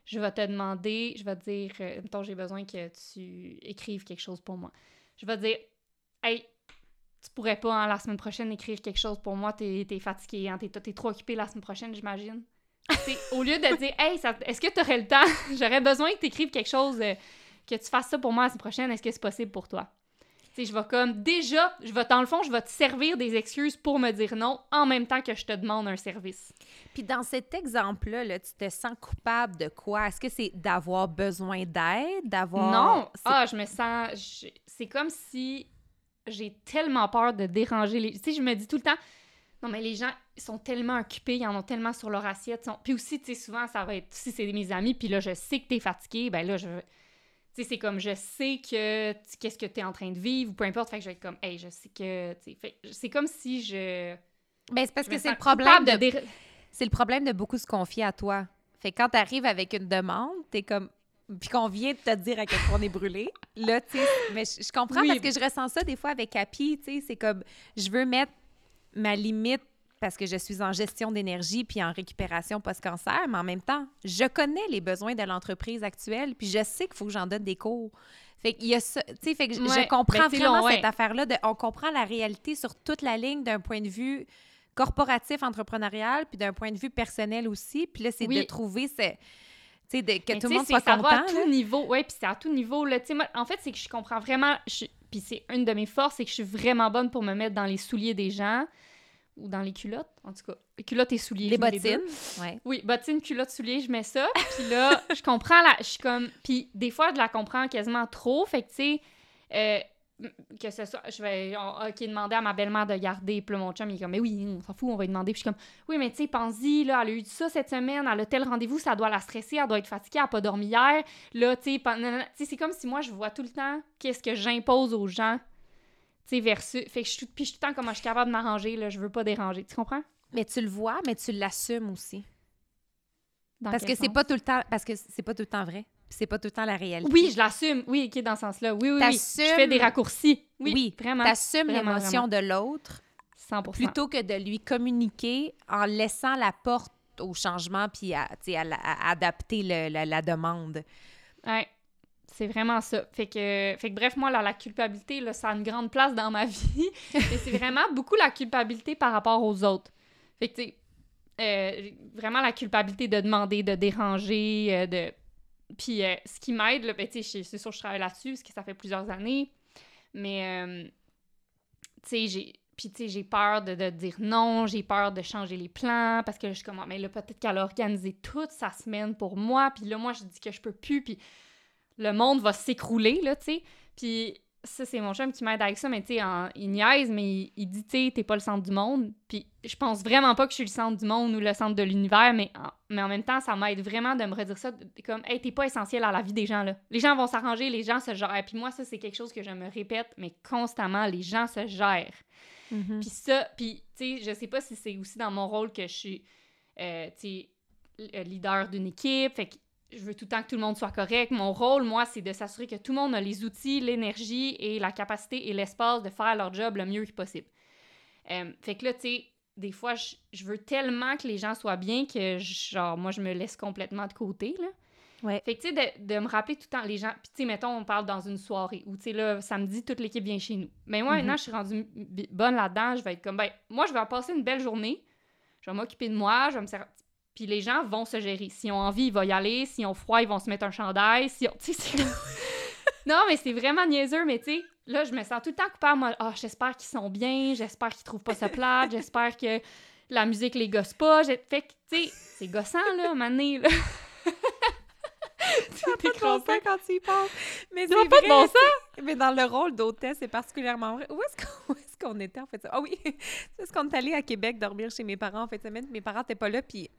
Je vais te demander, je vais te dire, euh, mettons, j'ai besoin que tu écrives quelque chose pour moi. Je vais te dire, hey, tu pourrais pas, hein, la semaine prochaine, écrire quelque chose pour moi, t'es es fatigué, hein, t'es trop occupé la semaine prochaine, j'imagine. Au lieu de dire, hey, est-ce que tu aurais le temps? J'aurais besoin que tu écrives quelque chose, euh, que tu fasses ça pour moi la semaine prochaine, est-ce que c'est possible pour toi? Tu je vais comme, déjà, je vais, dans le fond, je vais te servir des excuses pour me dire non, en même temps que je te demande un service. Puis dans cet exemple-là, là, tu te sens coupable de quoi? Est-ce que c'est d'avoir besoin d'aide, d'avoir... Non! Ah, je me sens. je- C'est comme si j'ai tellement peur de déranger les. Tu sais, je me dis tout le temps. Non, mais les gens, ils sont tellement occupés, ils en ont tellement sur leur assiette. sont- Puis aussi, tu sais, souvent, ça va être. Si c'est mes amis, puis là, je sais que t'es fatigué, ben là, je. Tu sais, c'est comme, je sais que. Qu'est-ce que t'es en train de vivre, ou peu importe. Fait que je vais être comme, hey, je sais que. tu sais, fait- C'est comme si je. Ben, c'est parce je que c'est le problème de... de. C'est le problème de beaucoup se confier à toi. Fait que quand tu arrives avec une demande, t'es comme... Puis qu'on vient de te dire à quel point on est brûlé, là, tu sais... Mais je, je comprends Oui. parce que je ressens ça des fois avec Happy, tu sais, c'est comme... Je veux mettre ma limite parce que je suis en gestion d'énergie puis en récupération post-cancer, mais en même temps, je connais les besoins de l'entreprise actuelle puis je sais qu'il faut que j'en donne des cours. Fait qu'il y a ça, tu sais, fait que je- Ouais, je comprends ben, c'est vraiment long, cette affaire-là de... On comprend la réalité sur toute la ligne d'un point de vue corporatif, entrepreneurial, puis d'un point de vue personnel aussi. Puis là, c'est Oui. de trouver ce... Tu sais, que Mais tout le monde soit ça va à content. tout là. niveau. Oui, puis c'est à tout niveau. Là. Tu sais, moi, en fait, c'est que je comprends vraiment. je- Puis c'est une de mes forces, c'est que je suis vraiment bonne pour me mettre dans les souliers des gens ou dans les culottes, en tout cas. culottes et souliers. Les bottines. Ouais. Oui, bottines, culottes, souliers, je mets ça. Puis là, je comprends la. Je suis comme. Puis des fois, je la comprends quasiment trop. Fait que, tu sais, euh, que ce soit. Je vais. on- ok, demander à ma belle-mère de garder. Puis là, mon chum, il est comme, mais oui, on s'en fout, on va lui demander. Puis je suis comme, oui, mais tu sais, pense-y, là, elle a eu ça cette semaine, elle a tel rendez-vous, ça doit la stresser, elle doit être fatiguée, elle n'a pas dormi hier. Là, tu sais, c'est comme si moi, je vois tout le temps qu'est-ce que j'impose aux gens. Tu sais, versus. Fait que je suis. Puis je suis tout le temps comment je suis capable de m'arranger, là, je veux pas déranger. Tu comprends? Mais tu le vois, mais tu l'assumes aussi. Dans Parce que c'est pas tout le temps parce que c'est pas tout le temps vrai. C'est pas tout le temps la réalité. Oui, je l'assume. Oui, OK, dans ce sens-là. Oui, oui, oui. Je fais des raccourcis. Oui, Oui, vraiment. T'assumes l'émotion de l'autre 100 plutôt que de lui communiquer en laissant la porte au changement puis à, à, à adapter le- la, la demande. Ouais, c'est vraiment ça. Fait que, fait que bref, moi, là, la culpabilité, là, ça a une grande place dans ma vie. Et c'est vraiment beaucoup la culpabilité par rapport aux autres. Fait que, tu sais, euh, vraiment la culpabilité de demander, de déranger, euh, de... Puis euh, ce qui m'aide, ben, c'est sûr que je travaille là-dessus, parce que ça fait plusieurs années, mais, euh, tu sais, j'ai... Puis, tu sais, j'ai peur de, dire non, j'ai peur de changer les plans, parce que je suis comme, Ah, mais là, peut-être qu'elle a organisé toute sa semaine pour moi, puis là, moi, je dis que je peux plus, puis le monde va s'écrouler, là, tu sais. Puis ça, c'est mon chum qui m'aide avec ça, mais tu sais, il niaise, mais il, il dit, tu sais, t'es pas le centre du monde. Puis je pense vraiment pas que je suis le centre du monde ou le centre de l'univers, mais en, mais en même temps, ça m'aide vraiment de me redire ça, comme, hey, t'es pas essentiel à la vie des gens, là. Les gens vont s'arranger, les gens se gèrent. Puis moi, ça, c'est quelque chose que je me répète, mais constamment, les gens se gèrent. Mm-hmm. Puis ça, puis tu sais, je sais pas si c'est aussi dans mon rôle que je suis, euh, tu sais, le leader d'une équipe, fait que je veux tout le temps que tout le monde soit correct. Mon rôle, moi, c'est de s'assurer que tout le monde a les outils, l'énergie et la capacité et l'espace de faire leur job le mieux possible. Euh, fait que là, tu sais, des fois, je, je veux tellement que les gens soient bien que, genre, moi, je me laisse complètement de côté, là. Ouais. Fait que, tu sais, de, de me rappeler tout le temps, les gens... Puis, tu sais, mettons, on parle dans une soirée où, tu sais, là, samedi, toute l'équipe vient chez nous. Mais moi, Mhm. maintenant, je suis rendue bonne là-dedans. Je vais être comme, ben, moi, je vais passer une belle journée. Je vais m'occuper de moi. Je vais me servir... Puis les gens vont se gérer. S'ils ont envie, ils vont y aller. S'ils ont froid, ils vont se mettre un chandail. Si comme- non, mais c'est vraiment niaiseux, mais tu sais, là, je me sens tout le temps coupable. Moi, ah, j'espère qu'ils sont bien. J'espère qu'ils trouvent pas ça plate. J'espère que la musique les gosse pas. J'ai- Fait que, tu sais, c'est gossant, là, donné, là. Ça pas de bon sens quand tu y penses. Mais c'est pas de bon sens. Mais dans le rôle d'hôtesse, c'est particulièrement vrai. Où est-ce qu'on est-ce qu'on était en fait? Ah oui, c'est ce qu'on est allé à Québec dormir chez mes parents en fait semaine? Mes parents n'étaient pas là, puis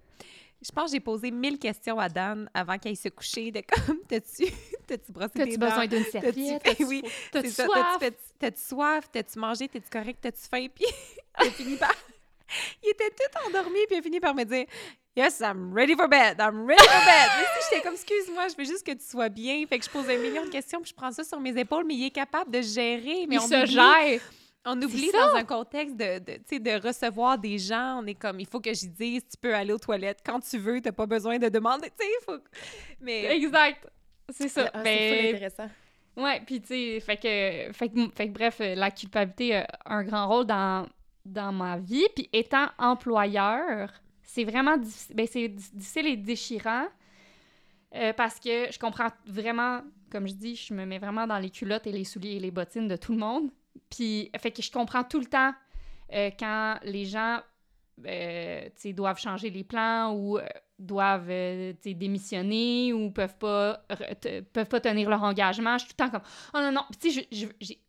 je pense que j'ai posé mille questions à Dan avant qu'il aille se coucher de comme, t'as-tu t'as-tu brossé T'as-tu tes dents? besoin d'une T'as-tu serviette? fait- T'as-tu oui, t'as-tu soif? T'as-tu T'as-tu soif? T'as-tu mangé? T'es-tu correct? T'as-tu faim? Puis il a fini par... Il était tout endormi, puis il a fini par me dire Yes, I'm ready for bed. I'm ready for bed. Mais si j'étais comme, excuse-moi, je veux juste que tu sois bien. Fait que je pose un million de questions, puis je prends ça sur mes épaules, mais il est capable de gérer. Mais Il on se oublie, gère. On oublie dans un contexte de, de, tu sais, de recevoir des gens. On est comme, il faut que j'y dise, tu peux aller aux toilettes quand tu veux, t'as pas besoin de demander. Tu sais, il faut. Mais. Exact. C'est ça. Ah, c'est Ben, intéressant. Ouais, puis tu sais, fait que, fait, que, fait que bref, la culpabilité a un grand rôle dans, dans ma vie. Puis étant employeur, c'est vraiment difficile, ben, c'est di- difficile et déchirant euh, parce que je comprends vraiment, comme je dis, je me mets vraiment dans les culottes et les souliers et les bottines de tout le monde. Puis, fait que je comprends tout le temps euh, quand les gens euh, doivent changer les plans ou euh, doivent euh, démissionner ou peuvent pas, peuvent pas tenir leur engagement. Je suis tout le temps comme Oh non, non. Tu sais, j'ai-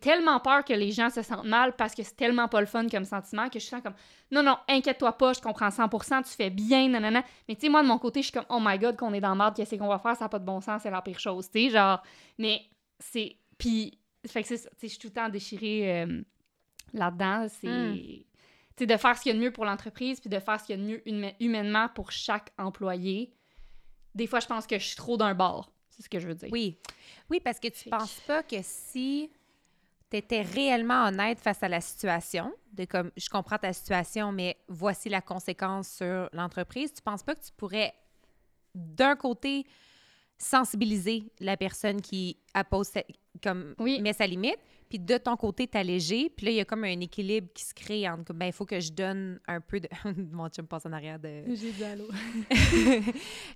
tellement peur que les gens se sentent mal parce que c'est tellement pas le fun comme sentiment que je sens comme non, non, inquiète-toi pas, je comprends 100%, tu fais bien, nanana. Mais tu sais, moi, de mon côté, je suis comme oh my god, qu'on est dans le marde, qu'est-ce qu'on va faire, ça n'a pas de bon sens, c'est la pire chose, tu sais, genre. Mais c'est. Puis, fait que c'est ça, je suis tout le temps déchirée euh, là-dedans. C'est. Mm. Tu sais, de faire ce qu'il y a de mieux pour l'entreprise, puis de faire ce qu'il y a de mieux huma- humainement pour chaque employé. Des fois, je pense que je suis trop d'un bord. C'est ce que je veux dire. Oui. Oui, parce que tu que- penses pas que si tu étais réellement honnête face à la situation, de comme je comprends ta situation, mais voici la conséquence sur l'entreprise, tu penses pas que tu pourrais d'un côté sensibiliser la personne qui appose sa- comme Oui. met sa limite, puis de ton côté t'alléger, puis là il y a comme un équilibre qui se crée entre ben il faut que je donne un peu de mon chum passe en arrière de J'ai dit allô.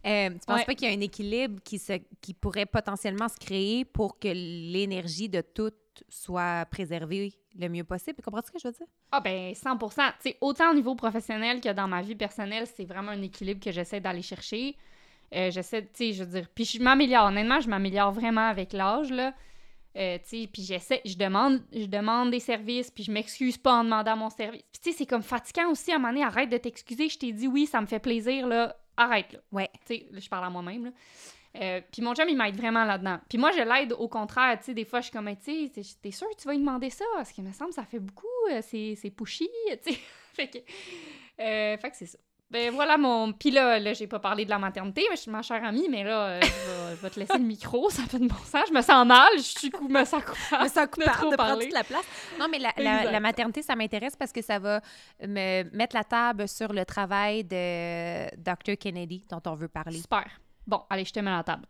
euh, tu penses Ouais. pas qu'il y a un équilibre qui, se, qui pourrait potentiellement se créer pour que l'énergie de tout soit préservée le mieux possible? Tu comprends ce que je veux dire? Ah ben 100 Tu sais, autant au niveau professionnel que dans ma vie personnelle, c'est vraiment un équilibre que j'essaie d'aller chercher. Euh, j'essaie, tu sais, je veux dire, puis je m'améliore. Honnêtement, je m'améliore vraiment avec l'âge, là. Euh, puis j'essaie, je demande, je demande des services, puis je m'excuse pas en demandant mon service. Puis tu sais, c'est comme fatigant aussi à un moment donné, arrête de t'excuser, je t'ai dit oui, ça me fait plaisir, là, arrête, là. Ouais. Tu sais, je parle à moi-même, là. Euh, puis mon chum, il m'aide vraiment là-dedans. Puis moi, je l'aide au contraire. Tu sais, des fois, je suis comme, tu sais, t'es sûr que tu vas lui demander ça? Parce qu'il me semble que ça fait beaucoup, euh, c'est, c'est pushy, tu sais. fait que, euh, fait que c'est ça. Ben voilà mon. Puis là, là j'ai pas parlé de la maternité, mais je suis ma chère amie, mais là, euh, je, vais, je vais te laisser le micro, ça fait de bon sens. Je me sens mal, je suis cou- me sens coupable. me sens coupable trop de, prendre toute la place. Non, mais la, la- Exact. la maternité, ça m'intéresse parce que ça va me mettre la table sur le travail de Dr. Kennedy dont on veut parler. Super. Bon, allez, je te mets à la table.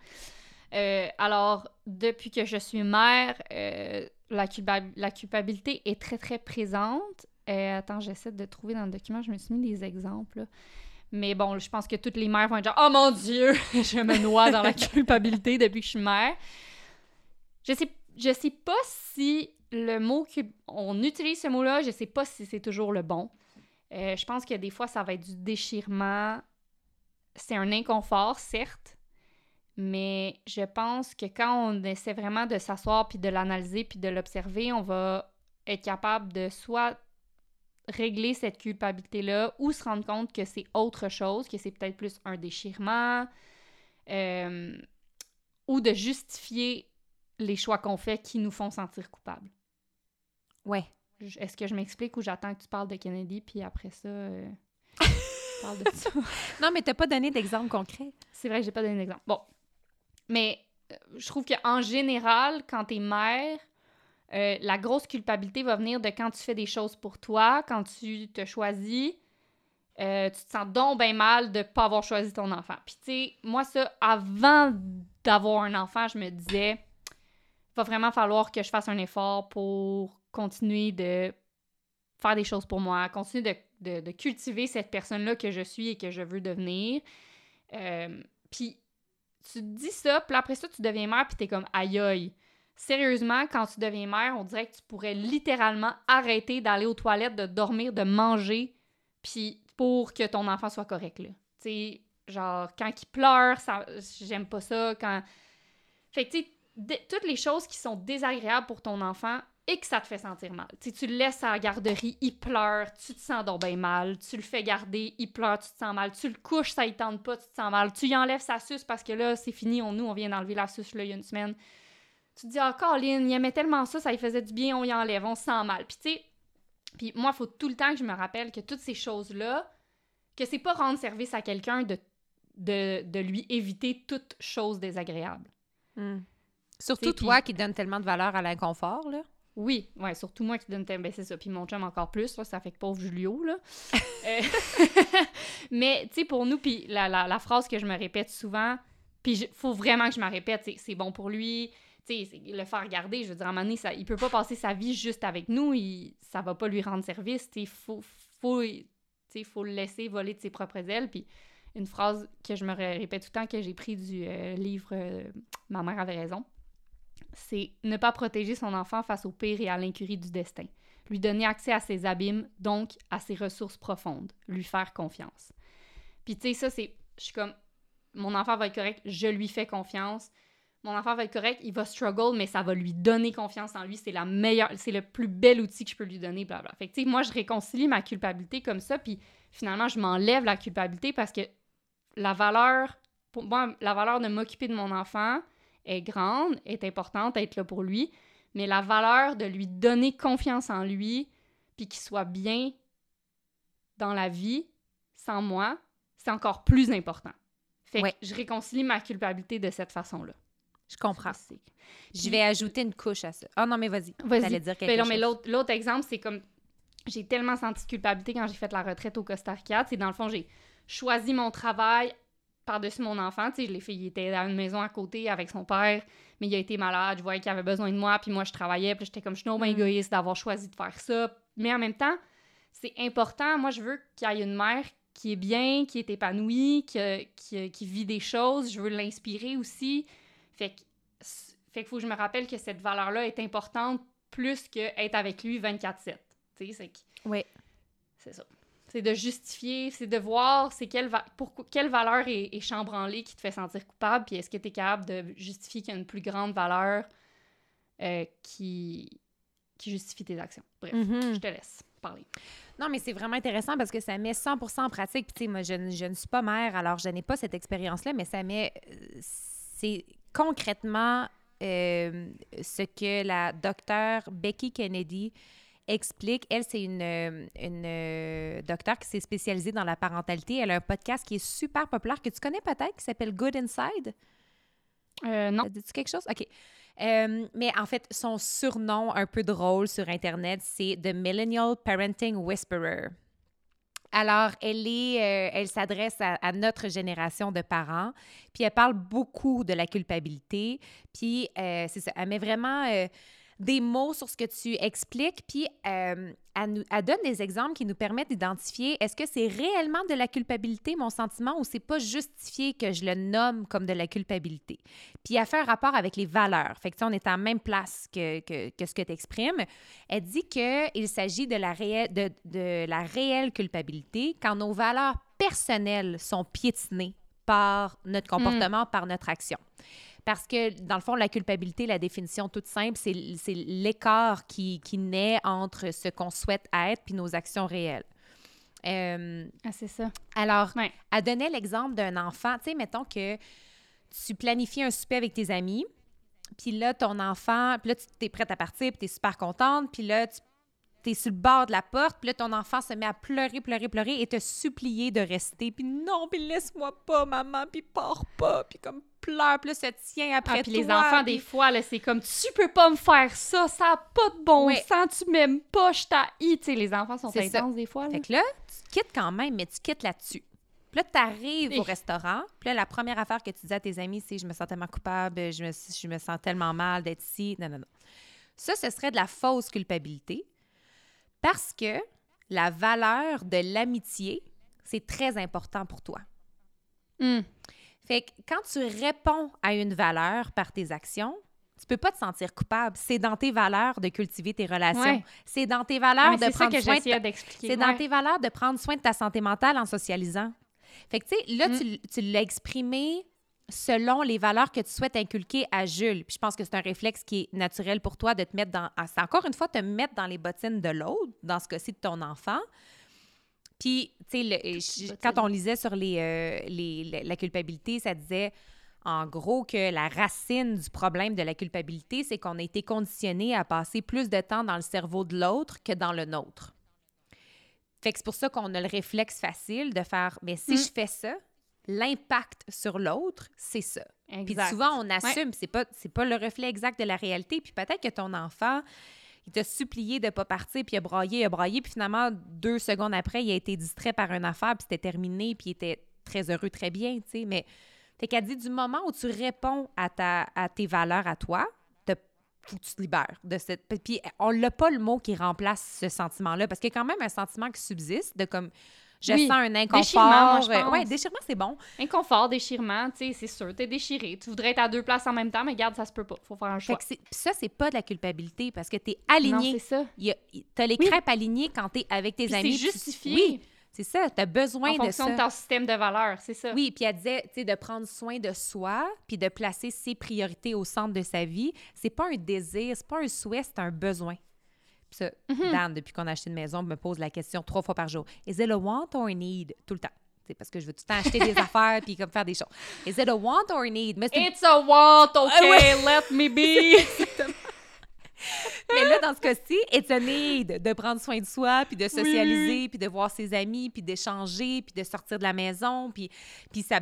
Euh, alors, depuis que je suis mère, euh, la, culpa- la culpabilité est très, très présente. Euh, attends, j'essaie de trouver dans le document, je me suis mis des exemples. Mais bon, je pense que toutes les mères vont être genre Oh mon Dieu, je me noie dans la culpabilité depuis que je suis mère. Je sais, je sais pas si le mot que on utilise ce mot-là, je sais pas si c'est toujours le bon. Euh, je pense que des fois, ça va être du déchirement. C'est un inconfort, certes, mais je pense que quand on essaie vraiment de s'asseoir puis de l'analyser puis de l'observer, on va être capable de soit régler cette culpabilité-là ou se rendre compte que c'est autre chose, que c'est peut-être plus un déchirement, euh, ou de justifier les choix qu'on fait qui nous font sentir coupables. Ouais. Est-ce que je m'explique ou j'attends que tu parles de Kennedy, puis après ça, euh, je parle de ça? Non, mais t'as pas donné d'exemple concret. C'est vrai que j'ai pas donné d'exemple. Bon. Mais euh, je trouve qu'en général, quand t'es mère, euh, la grosse culpabilité va venir de quand tu fais des choses pour toi, quand tu te choisis. euh, tu te sens donc bien mal de pas avoir choisi ton enfant. Puis tu sais, moi ça, avant d'avoir un enfant, je me disais, va vraiment falloir que je fasse un effort pour continuer de faire des choses pour moi, continuer de, cultiver cette personne-là que je suis et que je veux devenir. Euh, puis tu dis ça, puis après ça, tu deviens mère, puis t'es comme aïe aïe. Sérieusement, quand tu deviens mère, on dirait que tu pourrais littéralement arrêter d'aller aux toilettes, de dormir, de manger, puis pour que ton enfant soit correct, là. Tu sais, genre, quand il pleure, ça, j'aime pas ça, quand... Fait que, tu sais, toutes les choses qui sont désagréables pour ton enfant et que ça te fait sentir mal. Tu tu le laisses à la garderie, il pleure, tu te sens donc bien mal. Tu le fais garder, il pleure, tu te sens mal. Tu le couches, ça ne tente pas, tu te sens mal. Tu y enlèves sa suce parce que là, c'est fini, on, nous, on vient d'enlever la suce là, il y a une semaine. Tu te dis, ah, Colin, il aimait tellement ça, ça lui faisait du bien, on y enlève, on se sent mal. Puis tu sais, puis moi, il faut tout le temps que je me rappelle que toutes ces choses-là, que c'est pas rendre service à quelqu'un de, de, de lui éviter toute chose désagréable. Surtout T'sais, toi qui donne tellement de valeur à l'inconfort, là. Oui, ouais, surtout moi qui donne ben c'est ça, puis mon chum encore plus, là, ça fait que pauvre Julio, là. Euh, Mais, tu sais, pour nous, puis la, la, la phrase que je me répète souvent, puis il faut vraiment que je me répète, c'est bon pour lui, le faire garder, je veux dire, à un moment donné, ça, il peut pas passer sa vie juste avec nous, il, ça va pas lui rendre service, tu sais, faut, faut, faut le laisser voler de ses propres ailes, puis une phrase que je me ré- répète tout le temps, que j'ai pris du euh, livre euh, Ma mère avait raison, c'est ne pas protéger son enfant face au pire et à l'incurie du destin. Lui donner accès à ses abîmes, donc à ses ressources profondes. Lui faire confiance. Puis tu sais, ça, c'est... Je suis comme... Mon enfant va être correct, je lui fais confiance. Mon enfant va être correct, il va struggle, mais ça va lui donner confiance en lui. C'est la meilleure... C'est le plus bel outil que je peux lui donner, blablabla. Fait que moi, je réconcilie ma culpabilité comme ça, puis finalement, je m'enlève la culpabilité parce que la valeur... Pour moi, la valeur de m'occuper de mon enfant est grande, est importante, être là pour lui, mais la valeur de lui donner confiance en lui, puis qu'il soit bien dans la vie, sans moi, c'est encore plus important. Fait Ouais. que je réconcilie ma culpabilité de cette façon-là. Je comprends. Je vais ajouter une couche à ça. Ah non, mais vas-y. Vas-y. Dire quelque Ben non, mais chose. l'autre, l'autre exemple, c'est comme j'ai tellement senti de culpabilité quand j'ai fait la retraite au Costa Rica. C'est dans le fond, j'ai choisi mon travail par-dessus mon enfant. Tu sais, je l'ai fait, il était dans une maison à côté avec son père, mais il a été malade. Je voyais qu'il avait besoin de moi, puis moi, je travaillais. Puis j'étais comme, je suis non Mm. égoïste d'avoir choisi de faire ça. Mais en même temps, c'est important. Moi, je veux qu'il y ait une mère qui est bien, qui est épanouie, qui, qui vit des choses. Je veux l'inspirer aussi. Fait que, fait qu'il faut que je me rappelle que cette valeur-là est importante plus que être avec lui 24-7. Tu sais, c'est que- Oui. c'est ça. C'est de justifier, c'est de voir c'est quelle, va- quelle valeur est, est chambranlée qui te fait sentir coupable, puis est-ce que tu es capable de justifier qu'il y a une plus grande valeur euh, qui, qui justifie tes actions. Bref, Mhm. je te laisse parler. Non, mais c'est vraiment intéressant parce que ça met 100 en pratique. Puis, tu sais, moi, je, ne- je ne suis pas mère, alors je n'ai pas cette expérience-là, mais ça met. euh, C'est concrètement euh, ce que la docteure Becky Kennedy explique. Elle, c'est une, euh, une euh, docteure qui s'est spécialisée dans la parentalité. Elle a un podcast qui est super populaire, que tu connais peut-être, qui s'appelle Good Inside. Euh, non. Dit quelque chose? OK. Euh, mais en fait, son surnom un peu drôle sur Internet, c'est The Millennial Parenting Whisperer. Alors, elle euh, elle s'adresse à, à notre génération de parents, puis elle parle beaucoup de la culpabilité, puis euh, c'est ça, elle met vraiment euh, des mots sur ce que tu expliques, puis euh, elle, nous, elle donne des exemples qui nous permettent d'identifier est-ce que c'est réellement de la culpabilité, mon sentiment, ou c'est pas justifié que je le nomme comme de la culpabilité? Puis elle fait un rapport avec les valeurs. Fait que on est en même place que, que, que ce que tu exprimes. Elle dit qu'il s'agit de la, réelle, de, de la réelle culpabilité quand nos valeurs personnelles sont piétinées par notre comportement, par notre action. Parce que, dans le fond, la culpabilité, la définition toute simple, c'est l'écart qui, qui naît entre ce qu'on souhaite être puis nos actions réelles. Euh, Ah, c'est ça. alors, Ouais. elle donnait l'exemple d'un enfant. Tu sais, mettons que tu planifies un souper avec tes amis, puis là, ton enfant, puis là, tu es prête à partir, puis tu es super contente, puis là, tu es sur le bord de la porte, puis là, ton enfant se met à pleurer, pleurer, pleurer et te supplier de rester, puis non, puis laisse-moi pas, maman, puis pars pas, puis comme pleure, puis là, se tient après Ah, puis toi. les enfants, puis- des fois, là, c'est comme tu peux pas me faire ça, ça a pas de bon Ouais. sens, tu m'aimes pas, je t'haïs. Tu sais, les enfants sont C'est ça. intenses des fois. Là. Fait que là, tu quittes quand même, mais tu quittes là-dessus. Puis là, tu arrives au restaurant. Puis là, la première affaire que tu dis à tes amis, c'est Je me sens tellement coupable, je me, je me sens tellement mal d'être ici. Non, non, non. Ça, ce serait de la fausse culpabilité parce que la valeur de l'amitié, c'est très important pour toi. Hum. Fait que quand tu réponds à une valeur par tes actions, tu peux pas te sentir coupable. C'est dans tes valeurs de cultiver tes relations. Ouais. C'est dans tes valeurs de prendre soin de ta- c'est dans Ouais. tes valeurs de prendre soin de ta santé mentale en socialisant. Fait que, tu sais, là, Mm. tu, tu l'as exprimé selon les valeurs que tu souhaites inculquer à Jules. Puis je pense que c'est un réflexe qui est naturel pour toi de te mettre dans... C'est encore une fois te mettre dans les bottines de l'autre, dans ce cas-ci de ton enfant. Puis, tu sais, quand on lisait sur les, euh, les- la- culpabilité, ça disait en gros que la racine du problème de la culpabilité, c'est qu'on a été conditionné à passer plus de temps dans le cerveau de l'autre que dans le nôtre. Fait que c'est pour ça qu'on a le réflexe facile de faire, mais si Mm. je fais ça, l'impact sur l'autre, c'est ça. Puis Exact. souvent, on assume, puis c'est pas, c'est pas le reflet exact de la réalité. Puis peut-être que ton enfant, il t'a supplié de pas partir, puis il a braillé, il a braillé, puis finalement, deux secondes après, il a été distrait par une affaire, puis c'était terminé, puis il était très heureux, très bien, tu sais. Mais fait qu'elle dit, du moment où tu réponds à, ta, à tes valeurs à toi, tu te libères de cette... Puis on l'a pas le mot qui remplace ce sentiment-là, parce qu'il y a quand même un sentiment qui subsiste de comme... Je Oui. sens un inconfort. Déchirement, moi, je Euh, pense. ouais, déchirement, c'est bon. Inconfort, déchirement, tu sais, c'est sûr, t'es déchiré. Tu voudrais être à deux places en même temps, mais garde, ça se peut pas. Faut faire un Fait choix. que c'est- puis ça, c'est pas de la culpabilité parce que tu es Non, aligné. c'est ça. Tu as les Oui. crêpes alignées quand tu es avec tes Puis amis. c'est puis justifié Oui, c'est ça. Tu as besoin en de fonction ça. de ton système de valeurs, c'est ça. Oui, puis elle disait, tu sais, de prendre soin de soi, puis de placer ses priorités au centre de sa vie. C'est pas un désir, c'est pas un souhait, c'est un besoin. Ça, Mhm. Dan, depuis qu'on a acheté une maison, me pose la question trois fois par jour. Is it a want or a need? Tout le temps. C'est parce que je veux tout le temps acheter des affaires puis comme faire des choses. Is it a want or a need? Mais It's a want, okay, Ah ouais. let me be. Mais là, dans ce cas-ci, it's a need de prendre soin de soi, puis de socialiser, puis de voir ses amis, puis d'échanger, puis de sortir de la maison, puis, puis ça,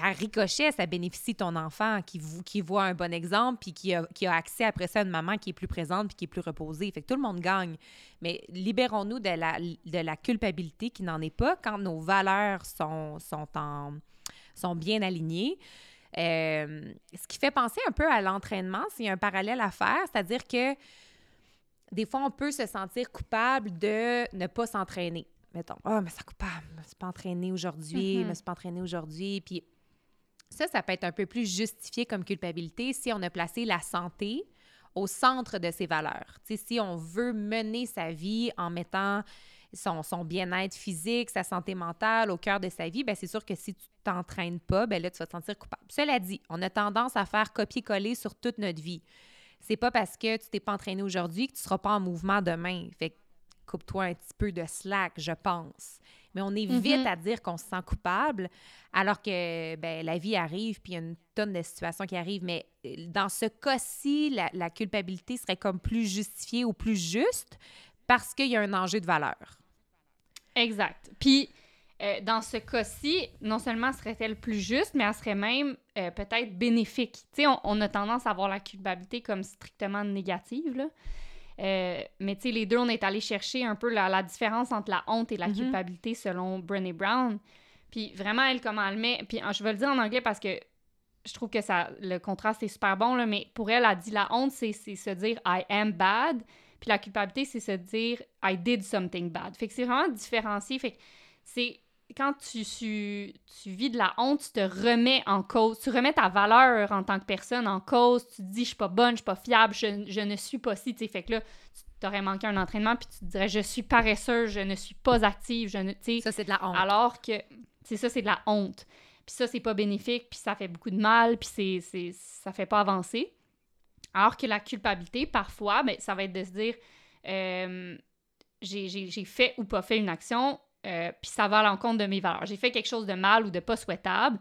par ricochet, ça bénéficie ton enfant qui, vo- qui voit un bon exemple, puis qui a, qui a accès après ça à une maman qui est plus présente, puis qui est plus reposée. Fait que tout le monde gagne. Mais libérons-nous de la, de la culpabilité qui n'en est pas quand nos valeurs sont, sont, en, sont bien alignées. Euh, ce qui fait penser un peu à l'entraînement, s'il y a un parallèle à faire, c'est-à-dire que des fois, on peut se sentir coupable de ne pas s'entraîner. Mettons, ah, mais c'est coupable, je ne me suis pas entraînée aujourd'hui, je Mhm. me suis pas entraînée aujourd'hui. Puis ça, ça peut être un peu plus justifié comme culpabilité si on a placé la santé au centre de ses valeurs. Si on veut mener sa vie en mettant son, bien-être physique, sa santé mentale au cœur de sa vie, ben c'est sûr que si tu t'entraînes pas, ben là, tu vas te sentir coupable. Cela dit, on a tendance à faire copier-coller sur toute notre vie. C'est pas parce que tu t'es pas entraîné aujourd'hui que tu seras pas en mouvement demain. Fait coupe-toi un petit peu de slack, je pense. Mais on est vite Mhm. à dire qu'on se sent coupable, alors que ben, la vie arrive, puis il y a une tonne de situations qui arrivent. Mais euh, dans ce cas-ci, la, la culpabilité serait comme plus justifiée ou plus juste parce qu'il y a un enjeu de valeur. Exact. Puis, euh, dans ce cas-ci, non seulement serait-elle plus juste, mais elle serait même euh, peut-être bénéfique. Tu sais, on, on a tendance à voir la culpabilité comme strictement négative, là. Euh, mais tu sais, les deux, on est allé chercher un peu la, la différence entre la honte et la Mhm. culpabilité selon Brené Brown. Puis vraiment, elle, comment elle met... Puis je vais le dire en anglais parce que je trouve que ça, le contraste est super bon, là, mais pour elle, elle dit la honte, c'est c'est se dire « I am bad », puis la culpabilité, c'est se dire « I did something bad ». Fait que c'est vraiment différencié. Fait que c'est quand tu, tu, tu vis de la honte, tu te remets en cause, tu remets ta valeur en tant que personne en cause, tu te dis « je suis pas bonne, je suis pas fiable, je, je ne suis pas si », tu sais, fait que là, tu t'aurais manqué un entraînement, puis tu te dirais « je suis paresseuse, je ne suis pas active, je ne... » tu sais, Ça, c'est de la honte. alors que, c'est ça, c'est de la honte. Puis ça, c'est pas bénéfique, puis ça fait beaucoup de mal, puis c'est, c'est, ça fait pas avancer. Alors que la culpabilité, parfois, ben, ça va être de se dire euh, j'ai, j'ai- j'ai fait ou pas fait une action, euh, puis ça va à l'encontre de mes valeurs. J'ai fait quelque chose de mal ou de pas souhaitable,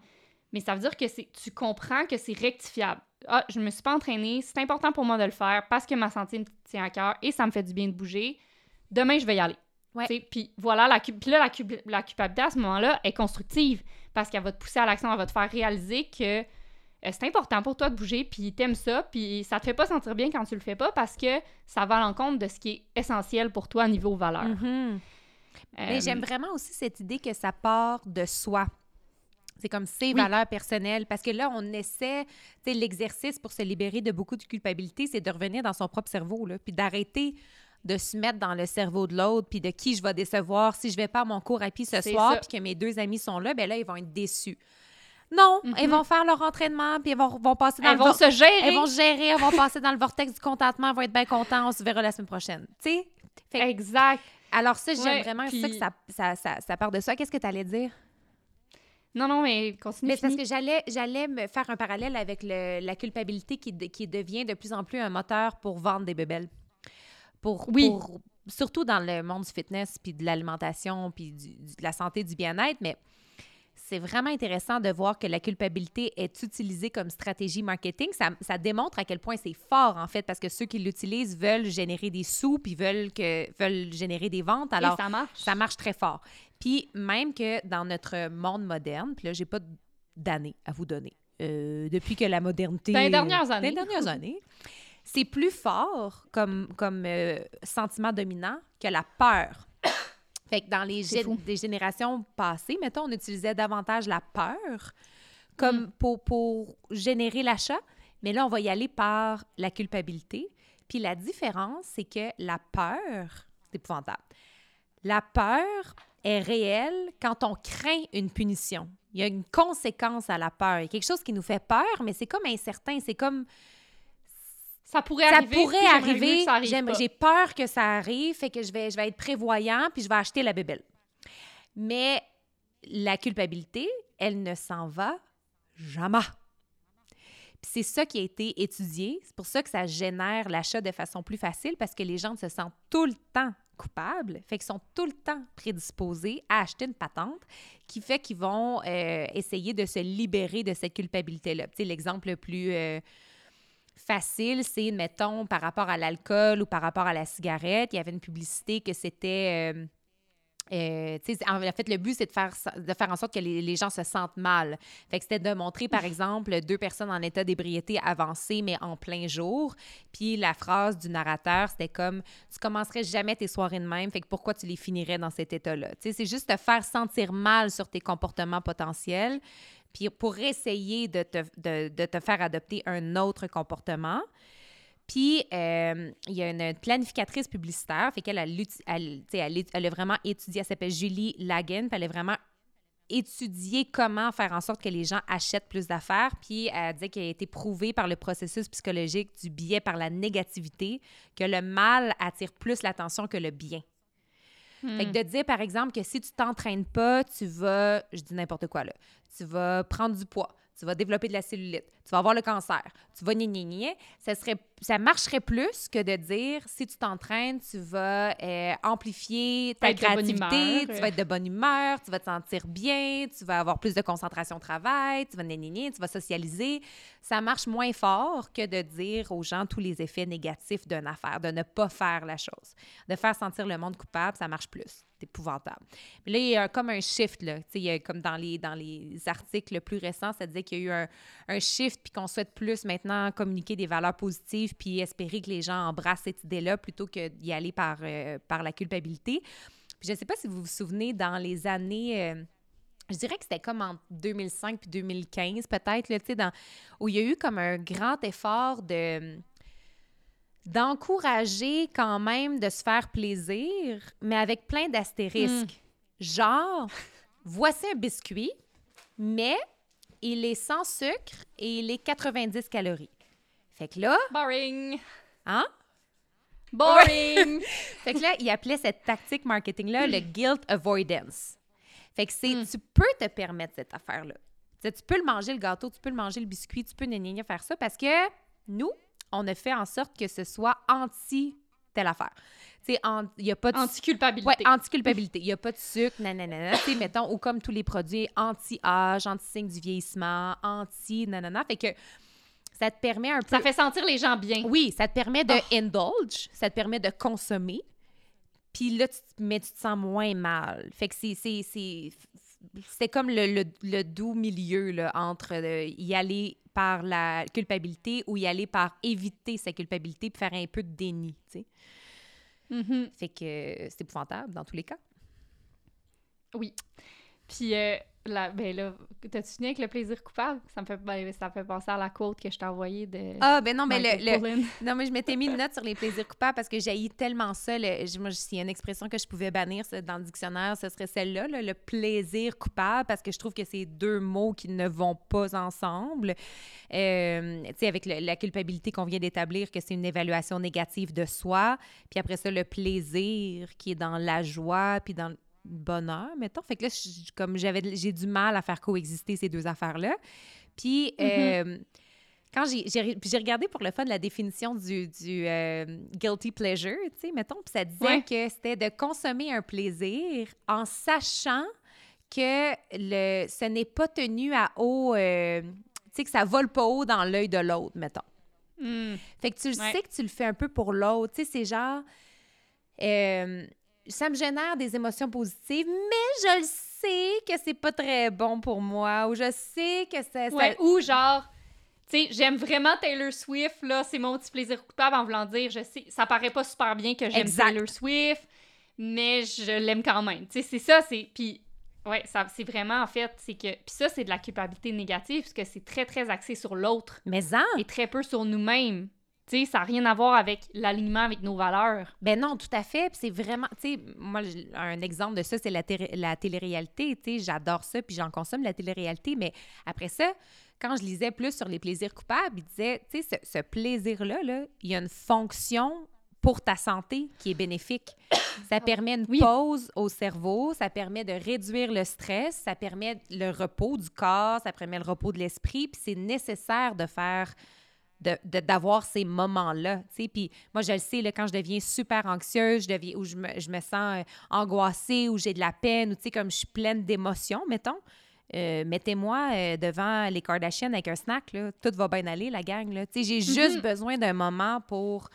mais ça veut dire que c'est, tu comprends que c'est rectifiable. Ah, je me suis pas entraînée, c'est important pour moi de le faire parce que ma santé me tient à cœur et ça me fait du bien de bouger. Demain, je vais y aller. Puis voilà, la, cu- là, la, cu- la culpabilité à ce moment-là est constructive parce qu'elle va te pousser à l'action, elle va te faire réaliser que euh, c'est important pour toi de bouger, puis t'aimes ça, puis ça te fait pas sentir bien quand tu le fais pas parce que ça va à l'encontre de ce qui est essentiel pour toi niveau valeur. Mhm. Mais Euh, j'aime vraiment aussi cette idée que ça part de soi. C'est comme ses Oui. valeurs personnelles. Parce que là, on essaie, tu sais, l'exercice pour se libérer de beaucoup de culpabilité, c'est de revenir dans son propre cerveau, là, puis d'arrêter de se mettre dans le cerveau de l'autre, puis de qui je vais décevoir. Si je vais pas à mon cours à pied ce soir, puis que mes deux amis sont là, ben là, ils vont être déçus. Non, Mhm. ils vont faire leur entraînement, puis ils vont, vont passer dans Elles le vont se gérer. elles vont gérer, elles vont passer dans le vortex du contentement, elles vont être bien contents, on se verra la semaine prochaine. Tu sais? Exact. Alors ça, j'aime Ouais, vraiment ça que puis- ça, ça, ça, ça part de ça. Qu'est-ce que tu allais dire? Non, non, mais continue. Mais parce que j'allais, j'allais me faire un parallèle avec le- la culpabilité qui, qui devient de plus en plus un moteur pour vendre des bébelles. Pour, Oui. pour- surtout dans le monde du fitness, puis de l'alimentation, puis du- de la santé, du bien-être, mais c'est vraiment intéressant de voir que la culpabilité est utilisée comme stratégie marketing. Ça, ça démontre à quel point c'est fort, en fait, parce que ceux qui l'utilisent veulent générer des sous, puis veulent, que, veulent générer des ventes. Alors, Et ça marche. ça marche très fort. Puis même que dans notre monde moderne, puis là, j'ai pas d'années à vous donner. Euh, depuis que la modernité... Dans les dernières années. Dans les dernières années. C'est plus fort comme, comme euh, sentiment dominant que la peur. Fait que dans les gé- des générations passées, mettons, on utilisait davantage la peur comme Mm. pour, pour générer l'achat, mais là, on va y aller par la culpabilité. Puis la différence, c'est que la peur, c'est épouvantable. La peur est réelle quand on craint une punition. Il y a une conséquence à la peur. Il y a quelque chose qui nous fait peur, mais c'est comme incertain. C'est comme Ça pourrait ça arriver. pourrait arriver. ça arrive. J'ai peur que ça arrive, fait que je vais, je vais être prévoyant, puis je vais acheter la bébelle. Mais la culpabilité, elle ne s'en va jamais. C'est ça qui a été étudié. C'est pour ça que ça génère l'achat de façon plus facile parce que les gens se sentent tout le temps coupables, fait qu'ils sont tout le temps prédisposés à acheter une patente qui fait qu'ils vont euh, essayer de se libérer de cette culpabilité-là. Tu sais, l'exemple le plus euh, facile, c'est, mettons, par rapport à l'alcool ou par rapport à la cigarette, il y avait une publicité que c'était... euh, euh, en fait, le but, c'est de faire, de faire en sorte que les, les gens se sentent mal. Fait que c'était de montrer, par exemple, deux personnes en état d'ébriété avancé, mais en plein jour. Puis la phrase du narrateur, c'était comme Tu commencerais jamais tes soirées de même, fait que pourquoi tu les finirais dans cet état-là? C'est juste te faire sentir mal sur tes comportements potentiels, puis pour essayer de te, de, de te faire adopter un autre comportement. Puis, euh, il y a une planificatrice publicitaire, fait qu'elle, elle, elle, elle, a vraiment étudié, elle s'appelle Julie Lagen, puis elle a vraiment étudié comment faire en sorte que les gens achètent plus d'affaires, puis elle disait qu'il a été prouvé par le processus psychologique du biais par la négativité que le mal attire plus l'attention que le bien. Fait que Hmm. de dire, par exemple, que si tu t'entraînes pas, tu vas, je dis n'importe quoi là, tu vas prendre du poids, tu vas développer de la cellulite, tu vas avoir le cancer, tu vas gna, ça, serait, ça marcherait plus que de dire, si tu t'entraînes, tu vas euh, amplifier ta créativité, tu vas être de bonne humeur, tu vas te sentir bien, tu vas avoir plus de concentration au travail, tu vas gna, tu vas socialiser. Ça marche moins fort que de dire aux gens tous les effets négatifs d'une affaire, de ne pas faire la chose. De faire sentir le monde coupable, ça marche plus. C'est épouvantable. Mais là, il y a comme un shift, là. Il y a comme dans les, dans les articles plus récents, ça disait qu'il y a eu un, un shift, puis qu'on souhaite plus maintenant communiquer des valeurs positives, puis espérer que les gens embrassent cette idée-là plutôt que d'y aller par, euh, par la culpabilité. Puis je ne sais pas si vous vous souvenez, dans les années... euh, je dirais que c'était comme en 2005 puis 2015, peut-être, là, dans- où il y a eu comme un grand effort de d'encourager quand même de se faire plaisir, mais avec plein d'astérisques. Genre, voici un biscuit, mais il est sans sucre et il est 90 calories. Fait que là, Boring. hein? Boring. Fait que là, il appelait cette tactique marketing-là le guilt avoidance. Fait que c'est, Mm. tu peux te permettre cette affaire-là. Tu peux le manger, le gâteau, tu peux le manger, le biscuit, tu peux gna, faire ça parce que nous, on a fait en sorte que ce soit anti telle affaire. Tu sais, il n'y a pas de... Anti-culpabilité. Ouais, anti-culpabilité. Il n'y a pas de sucre, nanana. Tu sais, mettons, ou comme tous les produits anti-âge, anti-signe du vieillissement, anti nanana. Fait que ça te permet un peu... Ça fait sentir les gens bien. Oui, ça te permet de Oh. indulge, ça te permet de consommer. Puis là, tu, te- mais tu te sens moins mal. Fait que c'est, c'est, comme le, le- le doux milieu là, entre euh, y aller par la culpabilité ou y aller par éviter sa culpabilité puis faire un peu de déni, tu Mhm. Fait que c'est épouvantable dans tous les cas. Oui. Puis euh, la, ben là, t'as-tu fini avec le plaisir coupable? Ça me fait, ben, ça me fait penser à la quote que je t'ai envoyée de Ah, ben non, mais le. Non, mais je m'étais mis une note sur les plaisirs coupables parce que j'ai tellement ça. Le, je- moi, s'il y a une expression que je pouvais bannir dans le dictionnaire, ce serait celle-là, là, le plaisir coupable, parce que je trouve que c'est deux mots qui ne vont pas ensemble. Euh, tu sais, avec le- la culpabilité qu'on vient d'établir, que c'est une évaluation négative de soi. Puis après ça, le plaisir qui est dans la joie, puis dans bonheur, mettons. Fait que là, je- comme j'avais, j'ai du mal à faire coexister ces deux affaires-là. Puis... euh, quand j'ai, j'ai, puis j'ai regardé pour le fun la définition du, du euh, guilty pleasure, tu sais, mettons, puis ça disait Ouais. que c'était de consommer un plaisir en sachant que le, ce n'est pas tenu à haut, euh, tu sais, que ça vole pas haut dans l'œil de l'autre, mettons. Hmm. Fait que tu le Ouais. sais que tu le fais un peu pour l'autre. Tu sais, c'est genre. euh, ça me génère des émotions positives, mais je le sais que c'est pas très bon pour moi, ou je sais que ça. ça- Ouais, ou genre, tu sais, j'aime vraiment Taylor Swift, là, c'est mon petit plaisir coupable en voulant dire, je sais, ça paraît pas super bien que j'aime. Taylor Swift, mais je l'aime quand même. Tu sais, c'est ça, c'est. Puis, ouais, ça, c'est vraiment, en fait, c'est que. Puis ça, c'est de la culpabilité négative, parce que c'est très, très axé sur l'autre Mais en, et très peu sur nous-mêmes. Tu sais, ça n'a rien à voir avec l'alignement avec nos valeurs. Ben non, tout à fait. Puis c'est vraiment, tu sais, moi, un exemple de ça, c'est la, la télé-réalité. Tu sais, j'adore ça, puis j'en consomme la télé-réalité. Mais après ça, quand je lisais plus sur les plaisirs coupables, il disait, tu sais, ce, ce plaisir-là, là, il y a une fonction pour ta santé qui est bénéfique. Ça permet une Oui. pause au cerveau, ça permet de réduire le stress, ça permet le repos du corps, ça permet le repos de l'esprit, puis c'est nécessaire de faire de- de- d'avoir ces moments-là. Puis moi, je le sais, là, quand je deviens super anxieuse, je deviens, ou je me, je me sens euh, angoissée, ou j'ai de la peine, ou tu sais, comme je suis pleine d'émotions, mettons, euh, mettez-moi euh, devant les Kardashians avec un snack, là, tout va bien aller, la gang, là. Tu sais, j'ai juste besoin d'un moment pour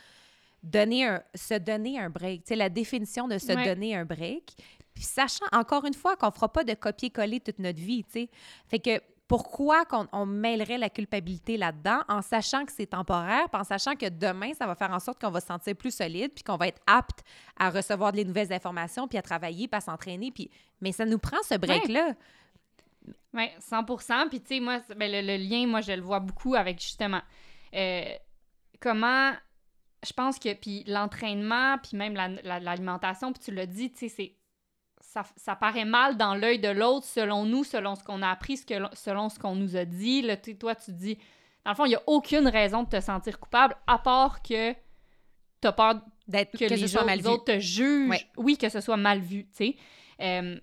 donner un, se donner un break, tu sais, la définition de se Ouais. donner un break. Puis sachant, encore une fois, qu'on fera pas de copier-coller toute notre vie, tu sais. Fait que pourquoi qu'on on mêlerait la culpabilité là-dedans en sachant que c'est temporaire, en sachant que demain, ça va faire en sorte qu'on va se sentir plus solide, puis qu'on va être apte à recevoir des nouvelles informations, puis à travailler, puis à s'entraîner. Puis... Mais ça nous prend ce break-là. Oui, 100 Puis, tu sais, moi, ben, le, lien, moi, je le vois beaucoup avec justement euh, comment je pense que, puis l'entraînement, puis même la- la- l'alimentation, puis tu l'as dit, tu sais. Ça, ça paraît mal dans l'œil de l'autre selon nous, selon ce qu'on a appris, ce que, selon ce qu'on nous a dit. Là, toi, tu dis, dans le fond, il n'y a aucune raison de te sentir coupable, à part que tu as peur D'être que, que, les autres, te jugent. Ouais. Oui, que ce soit mal vu, tu sais. Euh,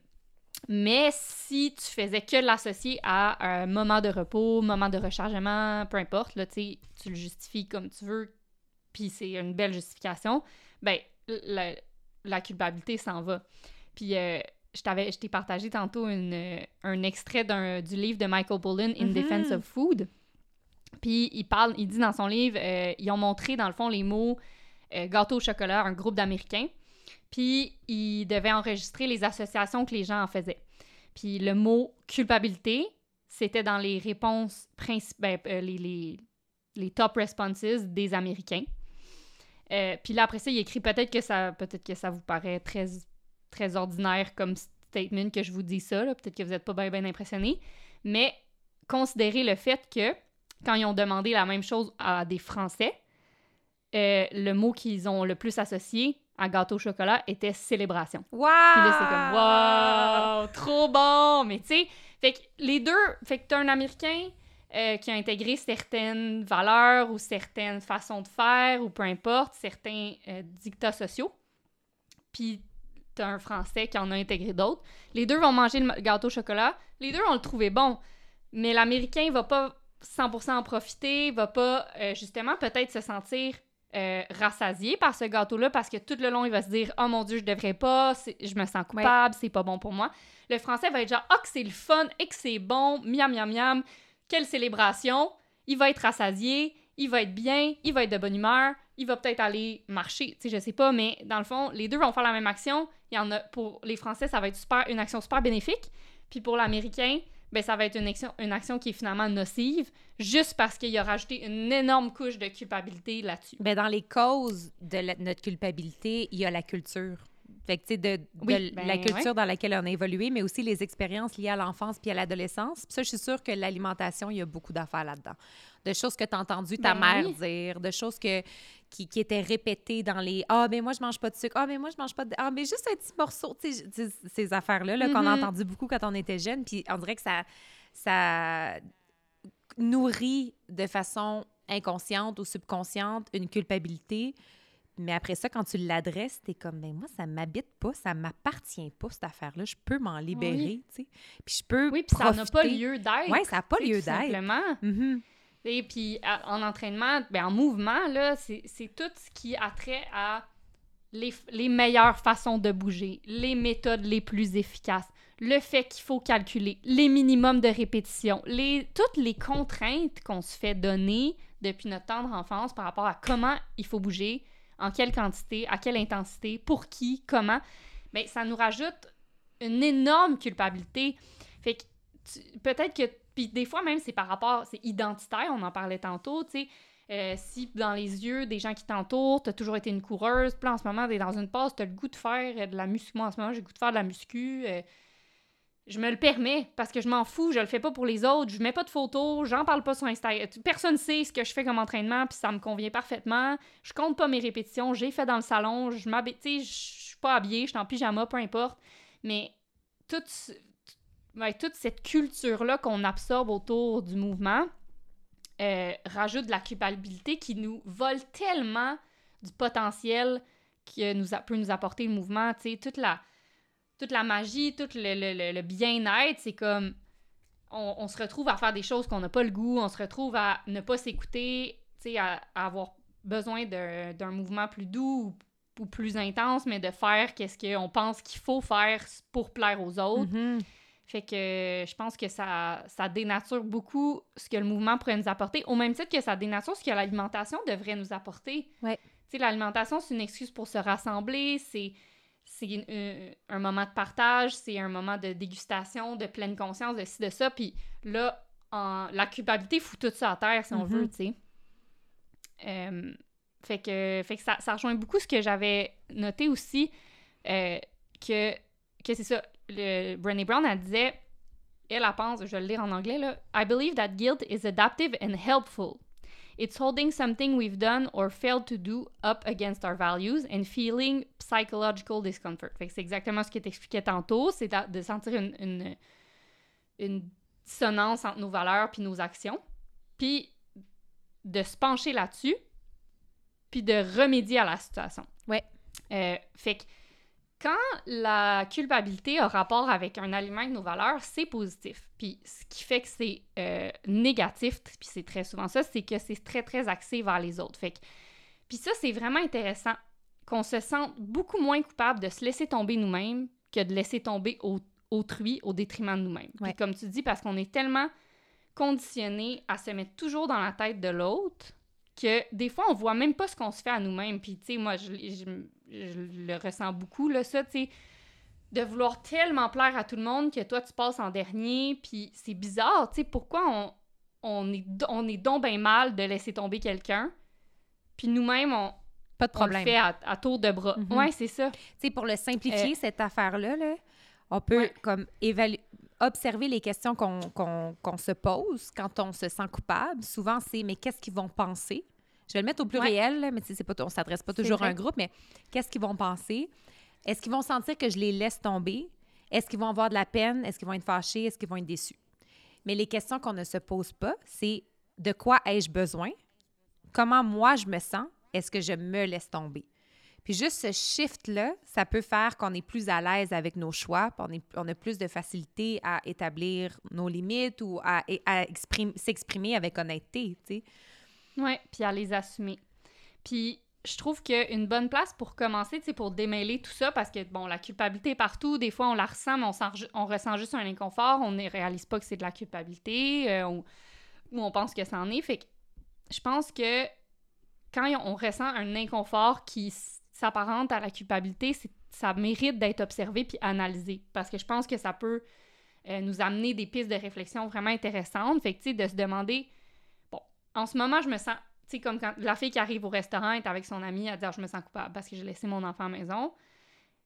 mais si tu faisais que l'associer à un moment de repos, moment de rechargement, peu importe, là, tu le justifies comme tu veux, puis c'est une belle justification, ben, la, la culpabilité s'en va. Puis euh, je t'avais, je t'ai partagé tantôt une, euh, un extrait d'un, du livre de Michael Pollan, In Mhm. Defense of Food. Puis il parle, il dit dans son livre, euh, ils ont montré dans le fond les mots euh, gâteau au chocolat, un groupe d'Américains. Puis ils devaient enregistrer les associations que les gens en faisaient. Puis le mot culpabilité, c'était dans les réponses principales, les, les, les top responses des Américains. Puis là, après ça, il écrit peut-être que ça peut-être que ça vous paraît très, très ordinaire comme statement que je vous dis ça. Peut-être que vous n'êtes pas bien bien impressionné. Mais considérez le fait que quand ils ont demandé la même chose à des Français, euh, le mot qu'ils ont le plus associé à gâteau au chocolat était célébration. Wow! Puis là, c'est comme, wow, trop bon! Mais tu sais, fait que les deux, fait que t'as un Américain euh, qui a intégré certaines valeurs ou certaines façons de faire ou peu importe, certains euh, dictats sociaux. Puis t'as un Français qui en a intégré d'autres. Les deux vont manger le gâteau au chocolat. Les deux vont le trouver bon. Mais l'Américain va pas 100% en profiter, va pas euh, justement peut-être se sentir euh, rassasié par ce gâteau-là parce que tout le long, il va se dire Oh mon Dieu, je devrais pas, je me sens coupable, c'est pas bon pour moi. Le français va être genre Ah, que c'est le fun et que c'est bon, miam, miam, miam, quelle célébration. Il va être rassasié, il va être bien, il va être de bonne humeur, il va peut-être aller marcher, tu sais, je sais pas, mais dans le fond, les deux vont faire la même action. Il y en a pour les Français, ça va être super, une action super bénéfique, puis pour l'Américain, ben ça va être une action, une action qui est finalement nocive, juste parce qu'il a rajouté une énorme couche de culpabilité là-dessus. Ben, dans les causes de la- notre culpabilité, il y a la culture. Fait que, tu sais, de, de Oui, ben, la culture dans laquelle on a évolué, mais aussi les expériences liées à l'enfance puis à l'adolescence. Puis ça, je suis sûre que l'alimentation, il y a beaucoup d'affaires là-dedans. De choses que tu as entendu ta Ben mère oui. dire, de choses que, qui, qui étaient répétées dans les « Ah, mais moi, je mange pas de sucre. Ah, mais moi, je mange pas de... Ah, mais juste un petit morceau. » Tu sais, je- ces- affaires-là là, qu'on a Mhm. entendu beaucoup quand on était jeune. Puis on dirait que ça, ça nourrit de façon inconsciente ou subconsciente une culpabilité. Mais après ça, quand tu l'adresses, t'es comme, mais moi, ça m'habite pas, ça m'appartient pas, cette affaire-là. Je peux m'en libérer, tu sais. Puis je peux Oui, puis ça n'a pas lieu d'être. Ouais, ça n'a pas lieu d'être. Simplement. Mhm. Et puis en entraînement, ben, en mouvement, là, c'est tout ce qui a trait à les, les meilleures façons de bouger, les méthodes les plus efficaces, le fait qu'il faut calculer, les minimums de répétition, les, toutes les contraintes qu'on se fait donner depuis notre tendre enfance par rapport à comment il faut bouger, en quelle quantité, à quelle intensité, pour qui, comment, ben, ça nous rajoute une énorme culpabilité. Fait que peut-être que des fois même c'est par rapport c'est identitaire on en parlait tantôt tu sais. Euh, si dans les yeux des gens qui t'entourent t'as toujours été une coureuse puis en ce moment t'es dans une passe t'as le goût de faire euh, de la muscu moi en ce moment j'ai le goût de faire de la muscu euh, je me le permets parce que je m'en fous je le fais pas pour les autres je mets pas de photos j'en parle pas sur Instagram personne sait ce que je fais comme entraînement puis ça me convient parfaitement je compte pas mes répétitions j'ai fait dans le salon je m'habille tu sais je suis pas habillée je suis en pyjama peu importe mais tout ce- ouais, toute cette culture-là qu'on absorbe autour du mouvement euh, rajoute de la culpabilité qui nous vole tellement du potentiel que nous peut nous apporter le mouvement. Toute la, toute la magie, tout le, le- le- bien-être, c'est comme on, se retrouve à faire des choses qu'on n'a pas le goût, on se retrouve à ne pas s'écouter, à, à avoir besoin d'un mouvement plus doux ou, plus intense, mais de faire qu'est-ce qu'on pense qu'il faut faire pour plaire aux autres. Mhm. Fait que euh, je pense que ça, ça dénature beaucoup ce que le mouvement pourrait nous apporter, au même titre que ça dénature ce que l'alimentation devrait nous apporter. Ouais. Tu sais, l'alimentation, c'est une excuse pour se rassembler, c'est une- un moment de partage, c'est un moment de dégustation, de pleine conscience, de ci, de ça. Puis là, en, la culpabilité fout tout ça à terre, si on Mhm. veut, tu sais. Euh, fait que, fait que ça, ça rejoint beaucoup ce que j'avais noté aussi, euh, que, que c'est ça. Le, Brené Brown, elle disait, elle, elle pense, je vais le lire en anglais, là, I believe that guilt is adaptive and helpful. It's holding something we've done or failed to do up against our values and feeling psychological discomfort. Fait que c'est exactement ce que t'expliquais tantôt, c'est de, sentir une, une, une dissonance entre nos valeurs puis nos actions, puis de se pencher là-dessus, puis de remédier à la situation. Ouais. Euh, fait que quand la culpabilité a rapport avec un aliment de nos valeurs, c'est positif. Puis ce qui fait que c'est euh, négatif, puis c'est très souvent ça, c'est que c'est très, très axé vers les autres. Fait que... Puis ça, c'est vraiment intéressant qu'on se sente beaucoup moins coupable de se laisser tomber nous-mêmes que de laisser tomber au- autrui au détriment de nous-mêmes. Ouais. Puis comme tu dis, parce qu'on est tellement conditionné à se mettre toujours dans la tête de l'autre que des fois, on voit même pas ce qu'on se fait à nous-mêmes. Puis, tu sais, moi, je, je- je le ressens beaucoup, là, ça, tu sais, de vouloir tellement plaire à tout le monde que toi, tu passes en dernier. Puis, c'est bizarre, tu sais, pourquoi on, on, est, do- on est donc bien mal de laisser tomber quelqu'un, puis nous-mêmes, on, Pas de on le problème. fait à, à tour de bras. Mhm. Ouais, c'est ça. Tu sais, pour le simplifier, Euh, cette affaire-là, là, on peut Ouais. comme évaluer, observer les questions qu'on se pose quand on se sent coupable. Souvent, c'est mais qu'est-ce qu'ils vont penser? Je vais le mettre au pluriel, là, mais c'est pas, on s'adresse pas toujours à un groupe, mais qu'est-ce qu'ils vont penser? Est-ce qu'ils vont sentir que je les laisse tomber? Est-ce qu'ils vont avoir de la peine? Est-ce qu'ils vont être fâchés? Est-ce qu'ils vont être déçus? Mais les questions qu'on ne se pose pas, c'est de quoi ai-je besoin? Comment moi je me sens? Est-ce que je me laisse tomber? Puis juste ce shift-là, ça peut faire qu'on est plus à l'aise avec nos choix, on, est- on a plus de facilité à établir nos limites ou à, à exprim- s'exprimer avec honnêteté, Ouais, puis à les assumer. Puis je trouve qu'une bonne place pour commencer, sais, pour démêler tout ça, parce que, bon, la culpabilité est partout, des fois on la ressent, mais on, on ressent juste un inconfort, on ne réalise pas que c'est de la culpabilité, euh, ou on pense que c'en est. Fait que je pense que quand on ressent un inconfort qui s'apparente à la culpabilité, c'est- ça mérite d'être observé puis analysé, parce que je pense que ça peut euh, nous amener des pistes de réflexion vraiment intéressantes. Fait que, tu sais, de se demander, en ce moment, je me sens, tu sais, comme quand la fille qui arrive au restaurant est avec son amie à dire je me sens coupable parce que j'ai laissé mon enfant à la maison.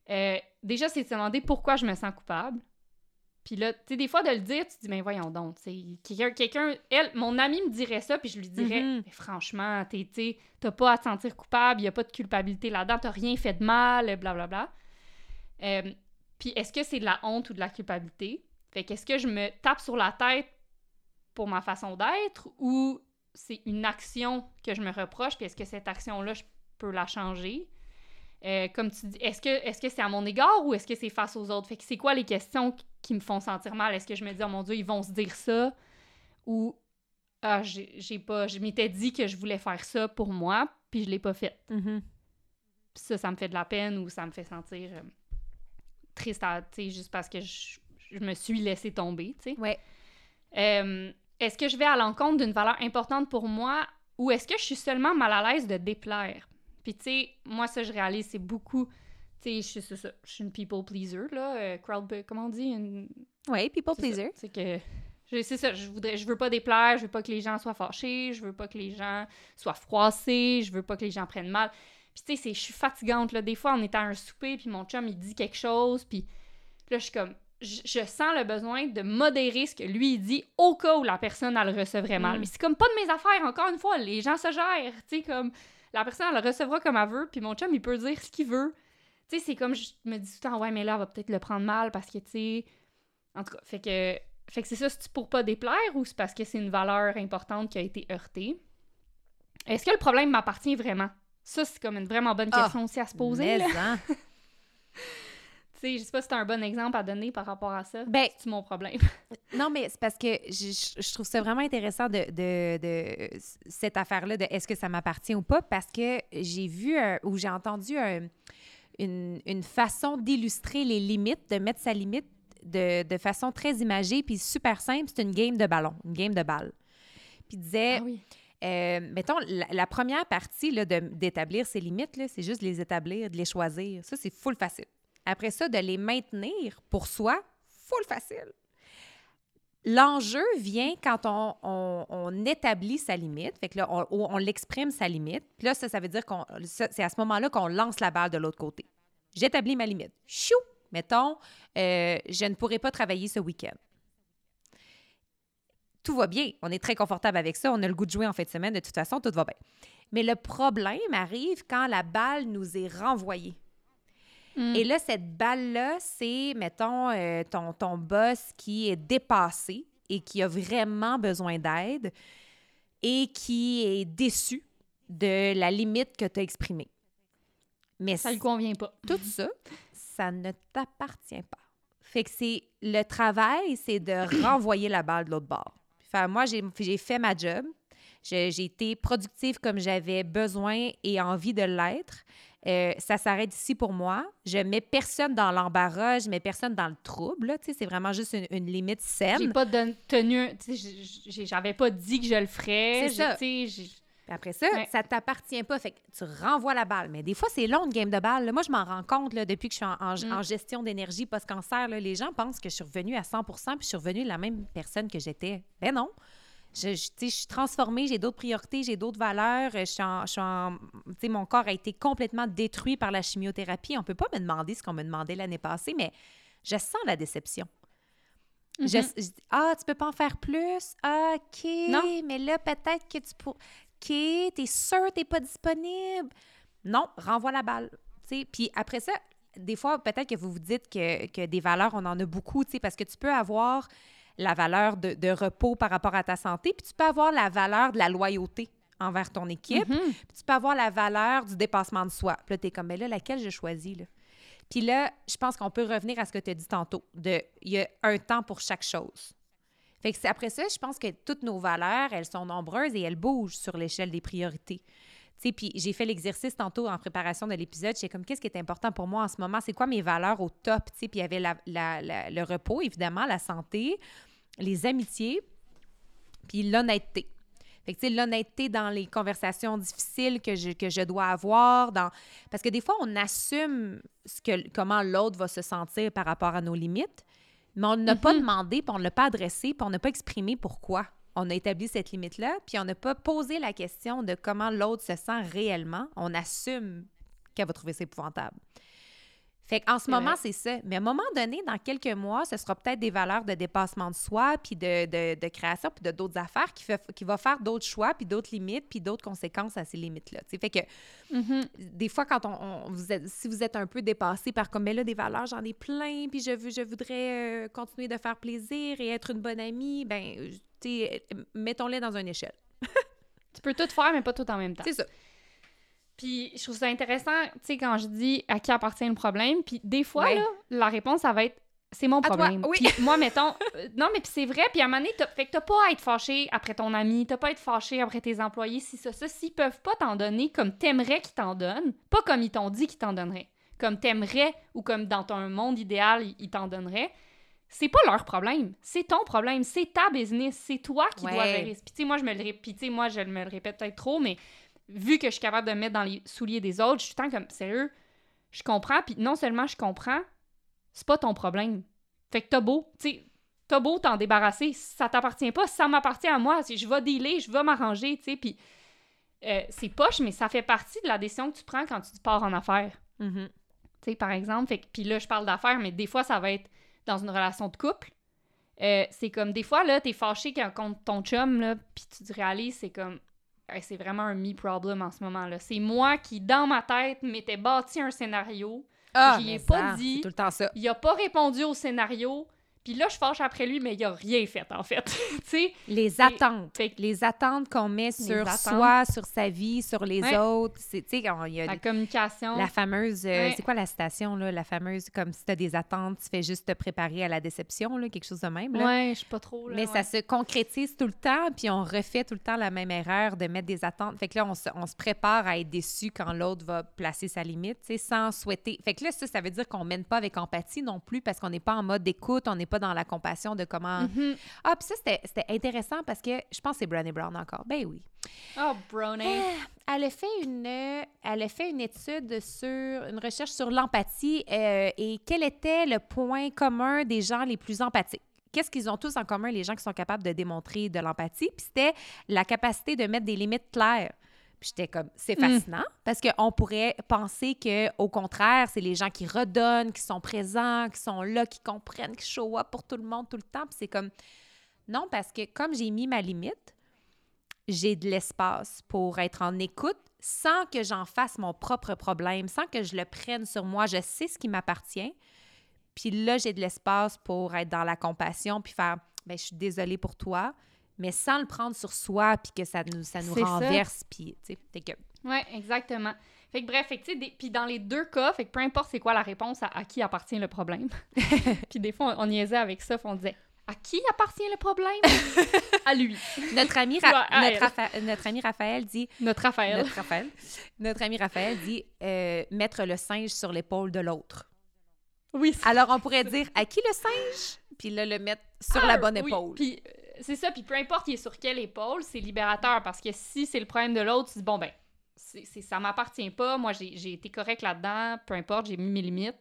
Euh, déjà, c'est de se demander pourquoi je me sens coupable. Puis là, tu sais, des fois, de le dire, tu te dis, mais voyons donc, tu sais, quelqu'un, quelqu'un, elle, mon amie me dirait ça, puis je lui dirais, Mhm. mais franchement, t'es, tu sais, t'as pas à te sentir coupable, il y a pas de culpabilité là-dedans, t'as rien fait de mal, blablabla. Euh, puis est-ce que c'est de la honte ou de la culpabilité? Fait qu'est-ce que je me tape sur la tête pour ma façon d'être ou c'est une action que je me reproche, puis est-ce que cette action-là, je peux la changer? Euh, comme tu dis, est-ce que est-ce que c'est à mon égard ou est-ce que c'est face aux autres? Fait que c'est quoi les questions qui- me font sentir mal? Est-ce que je me dis, oh mon Dieu, ils vont se dire ça? Ou, ah, j'ai pas, je m'étais dit que je voulais faire ça pour moi, puis je l'ai pas fait. Mhm. Puis ça, ça me fait de la peine ou ça me fait sentir euh, triste, tu sais, juste parce que je, je me suis laissée tomber, tu sais. Ouais. Euh, est-ce que je vais à l'encontre d'une valeur importante pour moi ou est-ce que je suis seulement mal à l'aise de déplaire? Puis, tu sais, moi, ça, je réalise, c'est beaucoup. Tu sais, je suis je une people pleaser, là. euh, crowd, comment on dit? Une- Ouais, people pleaser. C'est que. je- C'est ça, je voudrais, je veux pas déplaire, je veux pas que les gens soient fâchés, je veux pas que les gens soient froissés, je veux pas que les gens prennent mal. Puis tu sais, c'est- je suis fatigante, là. Des fois, on est à un souper, puis mon chum, il dit quelque chose, puis là, je suis comme... Je, sens le besoin de modérer ce que lui, dit, au cas où la personne, elle le recevrait mal. Mm. Mais c'est comme pas de mes affaires, encore une fois, les gens se gèrent, tu sais, comme... La personne, elle le recevra comme elle veut, puis mon chum, il peut dire ce qu'il veut. Tu sais, c'est comme, je me dis tout le temps, ouais, mais là, elle va peut-être le prendre mal, parce que, tu sais... En tout cas, fait que... Fait que c'est ça, c'est pour pas déplaire ou c'est parce que c'est une valeur importante qui a été heurtée? Est-ce que le problème m'appartient vraiment? Ça, c'est comme une vraiment bonne Ah, question aussi à se poser. Mais, là. hein. Sais, je sais pas si c'est un bon exemple à donner par rapport à ça. Ben, C'est mon problème? Non, mais c'est parce que je, trouve ça vraiment intéressant de, de- de cette affaire-là de est-ce que ça m'appartient ou pas, parce que j'ai vu un- ou j'ai entendu un- une, une façon d'illustrer les limites, de mettre sa limite de, de façon très imagée, puis super simple. C'est une game de ballon, une game de balle. Puis il disait, Ah oui. euh, mettons, la, la première partie là, d'établir ses limites, là, c'est juste de les établir, de les choisir. Ça, c'est full facile. Après ça, de les maintenir pour soi, full facile. L'enjeu vient quand on, établit sa limite. Fait que là, on, l'exprime sa limite. Puis là, ça, ça veut dire qu'on c'est à ce moment-là qu'on lance la balle de l'autre côté. J'établis ma limite. Chou! Mettons, euh, je ne pourrai pas travailler ce week-end. tout va bien. On est très confortable avec ça. On a le goût de jouer en fin de semaine. De toute façon, tout va bien. Mais le problème arrive quand la balle nous est renvoyée. Mm. Et là, cette balle-là, c'est, mettons, euh, ton, ton boss qui est dépassé et qui a vraiment besoin d'aide et qui est déçu de la limite que tu as exprimée. Mais Ça lui convient pas. tout ça, ça ne t'appartient pas. Fait que c'est le travail, c'est de renvoyer la balle de l'autre bord. Fait, moi, j'ai fait ma job. J'ai j'ai été productive comme j'avais besoin et envie de l'être. Euh, ça s'arrête ici pour moi. Je mets personne dans l'embarras, je mets personne dans le trouble. là. C'est vraiment juste une, une limite J'ai saine. pas don- tenu. tu sais, j'ai- j'ai- J'avais pas dit que je le ferais. C'est J'ai- ça. j'ai- après ça, Ouais. ça t'appartient pas. Fait que tu renvoies la balle. Mais des fois, c'est long, une game de balle. là. Moi, je m'en rends compte là, depuis que je suis en, en- Mm. en gestion d'énergie post-cancer. Les gens pensent que je suis revenue à 100% puis je suis revenue la même personne que j'étais. Ben non. Je, je, suis transformée, j'ai d'autres priorités, j'ai d'autres valeurs. Je suis en, je suis en- mon corps a été complètement détruit par la chimiothérapie. On peut pas me demander ce qu'on me demandait l'année passée, mais je sens la déception. Je- Mhm. je dis, ah, tu peux pas en faire plus? Ah, OK. Non. Mais là, peut-être que tu pourrais. OK, t'es sûr t'es pas disponible? Non, renvoie la balle. Tu sais, Puis après ça, des fois, peut-être que vous vous dites que, que des valeurs, on en a beaucoup, parce que tu peux avoir la valeur de, de repos par rapport à ta santé, puis tu peux avoir la valeur de la loyauté envers ton équipe, Mhm. puis tu peux avoir la valeur du dépassement de soi. Puis là, t'es comme, mais là, laquelle je choisis, là? Puis là, je pense qu'on peut revenir à ce que tu as dit tantôt, de il y a un temps pour chaque chose. Fait que c'est- après ça, je pense que toutes nos valeurs, elles sont nombreuses et elles bougent sur l'échelle des priorités. Puis j'ai fait l'exercice tantôt en préparation de l'épisode. J'étais comme, qu'est-ce qui est important pour moi en ce moment? C'est quoi mes valeurs au top? Puis il y avait la- la- la- le repos, évidemment, la santé, les amitiés, puis l'honnêteté. Fait que, l'honnêteté dans les conversations difficiles que je, que je dois avoir, dans... parce que des fois, on assume ce que, comment l'autre va se sentir par rapport à nos limites, mais on n'a pas Mhm. demandé, puis on ne l'a pas adressé, puis on n'a pas exprimé pourquoi on a établi cette limite-là, puis on n'a pas posé la question de comment l'autre se sent réellement. On assume qu'elle va trouver ça épouvantable. Fait qu'en ce moment, c'est ça. Mais à un moment donné, dans quelques mois, ce sera peut-être des valeurs de dépassement de soi, puis de, de, de création, puis de d'autres affaires qui, fait, qui va faire d'autres choix, puis d'autres limites, puis d'autres conséquences à ces limites-là. Fait que Mhm. des fois, quand on, on- vous êtes, si vous êtes un peu dépassé par comme, mais là, des valeurs, j'en ai plein, puis je, veux, je voudrais euh, continuer de faire plaisir et être une bonne amie, ben, tu sais, mettons-les dans une échelle. Tu peux tout faire, mais pas tout en même temps. C'est ça. Puis je trouve ça intéressant, tu sais, quand je dis à qui appartient le problème. Puis des fois, Ouais. là, la réponse, ça va être c'est mon toi, problème. oui. Puis moi, mettons, euh, non, mais puis c'est vrai, puis à un moment donné, t'as- fait que t'as pas à être fâché après ton ami, t'as pas à être fâché après tes employés, si ça, ça, s'ils peuvent pas t'en donner comme t'aimerais qu'ils t'en donnent, pas comme ils t'ont dit qu'ils t'en donneraient, comme t'aimerais ou comme dans ton monde idéal, ils- t'en donneraient, c'est pas leur problème, c'est ton problème, c'est ta business, c'est toi qui dois gérer. Puis tu sais, moi, je me le répète, puis tu sais, moi, je me le répète peut-être trop, mais vu que je suis capable de me mettre dans les souliers des autres, je suis tout le temps comme, sérieux, je comprends, puis non seulement je comprends, c'est pas ton problème. Fait que t'as beau, tu sais, t'as beau t'en débarrasser, ça t'appartient pas, ça m'appartient à moi, je vais dealer, je vais m'arranger, tu sais, puis euh, c'est poche, mais ça fait partie de la décision que tu prends quand tu pars en affaires. Mhm. Tu sais, par exemple, fait que, puis là, je parle d'affaires, mais des fois, ça va être dans une relation de couple. Euh, c'est comme, des fois, là, t'es fâché contre ton chum, là, puis tu te réalises, c'est comme, Hey, c'est vraiment un me problem en ce moment-là. C'est moi qui, dans ma tête, m'étais bâti un scénario. Ah, J'y ai pas ça, dit. C'est tout le temps ça. Il a pas répondu au scénario. Puis là, je fâche après lui, mais il a rien fait, en fait. tu sais? Les attentes. fait Les attentes qu'on met sur soi, sur sa vie, sur les Ouais. autres. C'est, tu sais, quand il y a La communication. la fameuse... euh, Ouais. C'est quoi la citation, là? La fameuse, comme si tu as des attentes, tu fais juste te préparer à la déception, là, quelque chose de même, là. Ouais, je sais pas trop. Là, Mais ouais. ça se concrétise tout le temps, puis on refait tout le temps la même erreur de mettre des attentes. Fait que là, on se, on se prépare à être déçu quand l'autre va placer sa limite, tu sais, sans souhaiter. Fait que là, ça, ça veut dire qu'on mène pas avec empathie non plus parce qu'on n'est pas en mode d'écoute, on n'est pas dans la compassion de comment. Mhm. Ah, puis ça, c'était intéressant parce que je pense que c'est Brené Brown encore. Ben oui. Oh, Brownie. Elle a fait une, elle a fait une étude sur, une recherche sur l'empathie euh, et quel était le point commun des gens les plus empathiques? Qu'est-ce qu'ils ont tous en commun, les gens qui sont capables de démontrer de l'empathie? Puis c'était la capacité de mettre des limites claires. Puis j'étais comme, c'est Mm. fascinant parce qu'on pourrait penser que au contraire, c'est les gens qui redonnent, qui sont présents, qui sont là, qui comprennent, qui show up pour tout le monde tout le temps. Puis c'est comme, Non, parce que comme j'ai mis ma limite, j'ai de l'espace pour être en écoute sans que j'en fasse mon propre problème, sans que je le prenne sur moi. Je sais ce qui m'appartient. Puis là, j'ai de l'espace pour être dans la compassion, puis faire ben, je suis désolée pour toi, mais sans le prendre sur soi, puis que ça nous, ça nous renverse, puis tu sais, que Oui, exactement. Fait que bref, fait que, tu sais, des- puis dans les deux cas, fait que peu importe c'est quoi la réponse à, à qui appartient le problème. puis des fois, on, on niaisait avec ça, on disait à qui appartient le problème? À lui, notre ami, Toi, Ra- à notre, ami Raphaël dit notre Raphaël. Notre Raphaël. Notre ami Raphaël dit euh, mettre le singe sur l'épaule de l'autre. Oui, Alors, on pourrait dire à qui le singe? Puis là, le mettre sur la bonne Oui, épaule. Puis c'est ça, puis peu importe il est sur quelle épaule, c'est libérateur parce que si c'est le problème de l'autre, tu dis bon ben, c'est, c'est- ça m'appartient pas, moi j'ai, j'ai été correct là-dedans, peu importe, j'ai mis mes limites,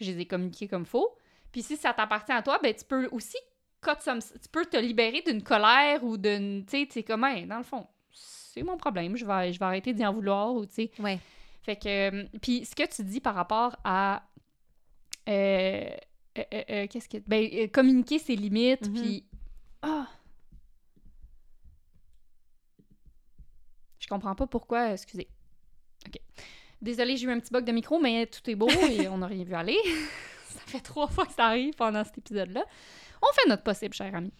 je les ai communiquées comme faut. Puis si ça t'appartient à toi, ben tu peux aussi tu peux te libérer d'une colère ou d'une tu sais, tu sais comment dans le fond, c'est mon problème, je vais je vais arrêter d'y en vouloir ou tu sais. Ouais. Fait que, euh, puis ce que tu dis par rapport à, euh, euh, euh, qu'est-ce que, ben, communiquer ses limites, Mhm. puis, ah, je comprends pas pourquoi, excusez. Ok. Désolée, j'ai eu un petit bug de micro, mais tout est beau et on n'a rien vu aller. ça fait trois fois que ça arrive pendant cet épisode-là. On fait notre possible, cher ami.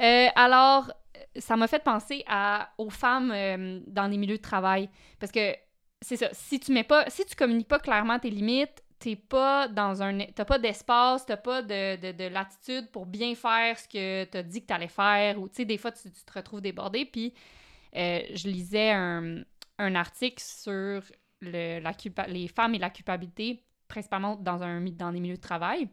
Euh, alors, ça m'a fait penser à, aux femmes euh, dans les milieux de travail. Parce que c'est ça, si tu mets pas, si tu communiques pas clairement tes limites, t'es pas dans un, t'as pas d'espace, t'as pas de, de, de latitude pour bien faire ce que t'as dit que t'allais faire, ou tu sais, des fois, tu, te retrouves débordé, puis euh, je lisais un, un article sur le, la culpa- les femmes et la culpabilité, principalement dans, un, dans les milieux de travail.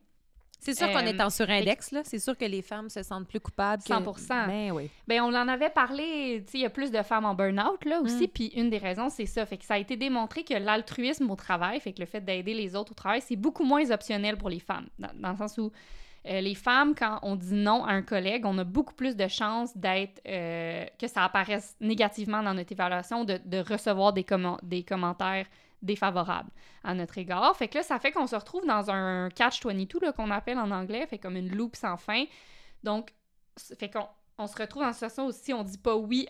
C'est sûr qu'en Euh, étant sur index, là, c'est sûr que les femmes se sentent plus coupables. que- 100%. Ben oui. Ben, on en avait parlé, tu sais, il y a plus de femmes en burn-out, là, aussi, Mm. puis une des raisons, c'est ça. Fait que ça a été démontré que l'altruisme au travail, fait que le fait d'aider les autres au travail, c'est beaucoup moins optionnel pour les femmes. Dans, dans le sens où euh, les femmes, quand on dit non à un collègue, on a beaucoup plus de chances d'être, euh, que ça apparaisse négativement dans notre évaluation, de, de recevoir des, commen- des commentaires défavorables à notre égard. Fait que là, ça fait qu'on se retrouve dans un catch-22, là, qu'on appelle en anglais, fait comme une loupe sans fin. Donc, fait qu'on on se retrouve dans une situation où si on dit pas oui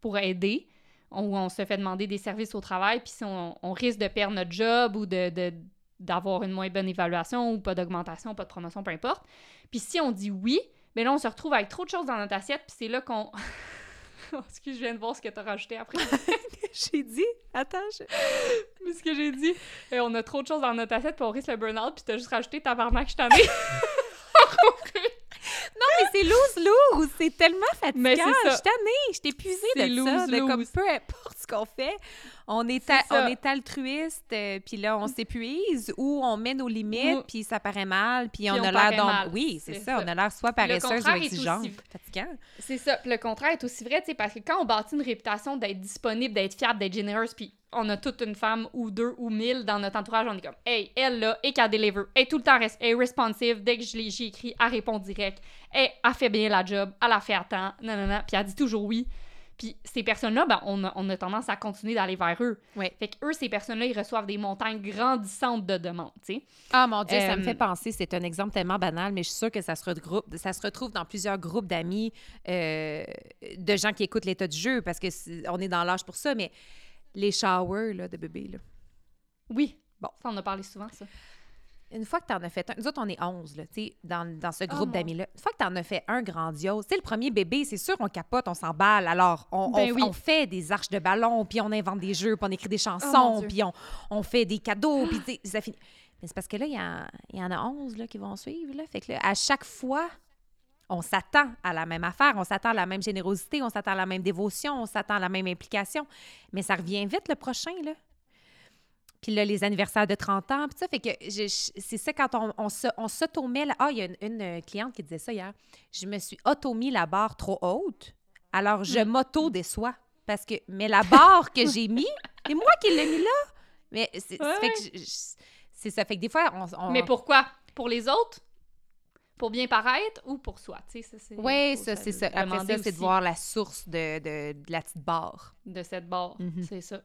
pour aider, où on se fait demander des services au travail, puis si on, risque de perdre notre job ou de, d'avoir une moins bonne évaluation ou pas d'augmentation, pas de promotion, peu importe. Puis si on dit oui, ben là, on se retrouve avec trop de choses dans notre assiette, puis c'est là qu'on... Oh, Excuse, je viens de voir ce que t'as rajouté après. J'ai dit, attends, je- Mais ce que j'ai dit, euh, on a trop de choses dans notre assiette, puis on risque le burn-out, puis t'as juste rajouté tabarnak, je t'en ai. mais c'est loose lourd, c'est tellement fatigant. Mais ça. Je suis tannée, je suis épuisée de ça, loose, de comme peu importe ce qu'on fait, on est, ça. on est altruiste, euh, puis là, on s'épuise ou on met nos limites, puis ça paraît mal, puis, Puis on on a l'air donc... Oui, c'est ça, ça. on a l'air soit paresseuse ou exigeante. aussi- Fatigant. C'est ça. Puis le contraire est aussi vrai, tu sais, parce que quand on bâtit une réputation d'être disponible, d'être fiable, d'être généreuse, puis on a toute une femme ou deux ou mille dans notre entourage, on est comme, hey, elle là, et qu'elle deliver, est tout le temps est responsive, dès que je l'ai- j'ai écrit, elle répond direct, elle, elle fait bien la job, elle a fait à temps, non, puis elle dit toujours oui. Puis ces personnes-là, ben, on, a, on a tendance à continuer d'aller vers eux. Ouais. Fait que eux, ces personnes-là, ils reçoivent des montagnes grandissantes de demandes, tu sais. Ah mon Dieu, ça me Euh, fait penser, c'est un exemple tellement banal, mais je suis sûre que ça se, regroupe, ça se retrouve dans plusieurs groupes d'amis, euh, de gens qui écoutent l'état du jeu, parce que c'est- on est dans l'âge pour ça, mais les showers là, de bébés, là. Oui. Bon. Ça, on a parlé souvent, ça. Une fois que tu en as fait un, nous autres, on est 11, là, tu sais, dans, dans ce Oh, groupe d'amis-là. Une fois que tu en as fait un grandiose, tu sais, le premier bébé, c'est sûr, on capote, on s'emballe. Alors, on, Ben on- oui. on fait des arches de ballon, puis on invente des jeux, puis on écrit des Oh, chansons, puis on, on fait des cadeaux, puis ça finit. Mais c'est parce que là, il y, en- il y en a 11 là, qui vont suivre, là. Fait que là, à chaque fois, on s'attend à la même affaire, on s'attend à la même générosité, on s'attend à la même dévotion, on s'attend à la même implication. Mais ça revient vite, le prochain, là. Puis là, les anniversaires de 30 ans, puis ça, fait que c'est ça quand on, on, se- on s'auto-met... Ah, il y a une, une, euh, cliente qui disait ça hier. Je me suis auto-mis la barre trop haute, alors je m'auto-déçois. Parce que... Mais la barre que j'ai mis, c'est moi qui l'ai mis là. Mais c'est Ouais. ça fait que c'est ça. Fait que des fois, on... on- Mais pourquoi? Pour les autres? Pour bien paraître ou pour soi? Tu sais, ça. Oui, ça, c'est ça. Après ça, c'est de voir la source de, de- de la petite barre. De cette barre, Mhm. c'est ça.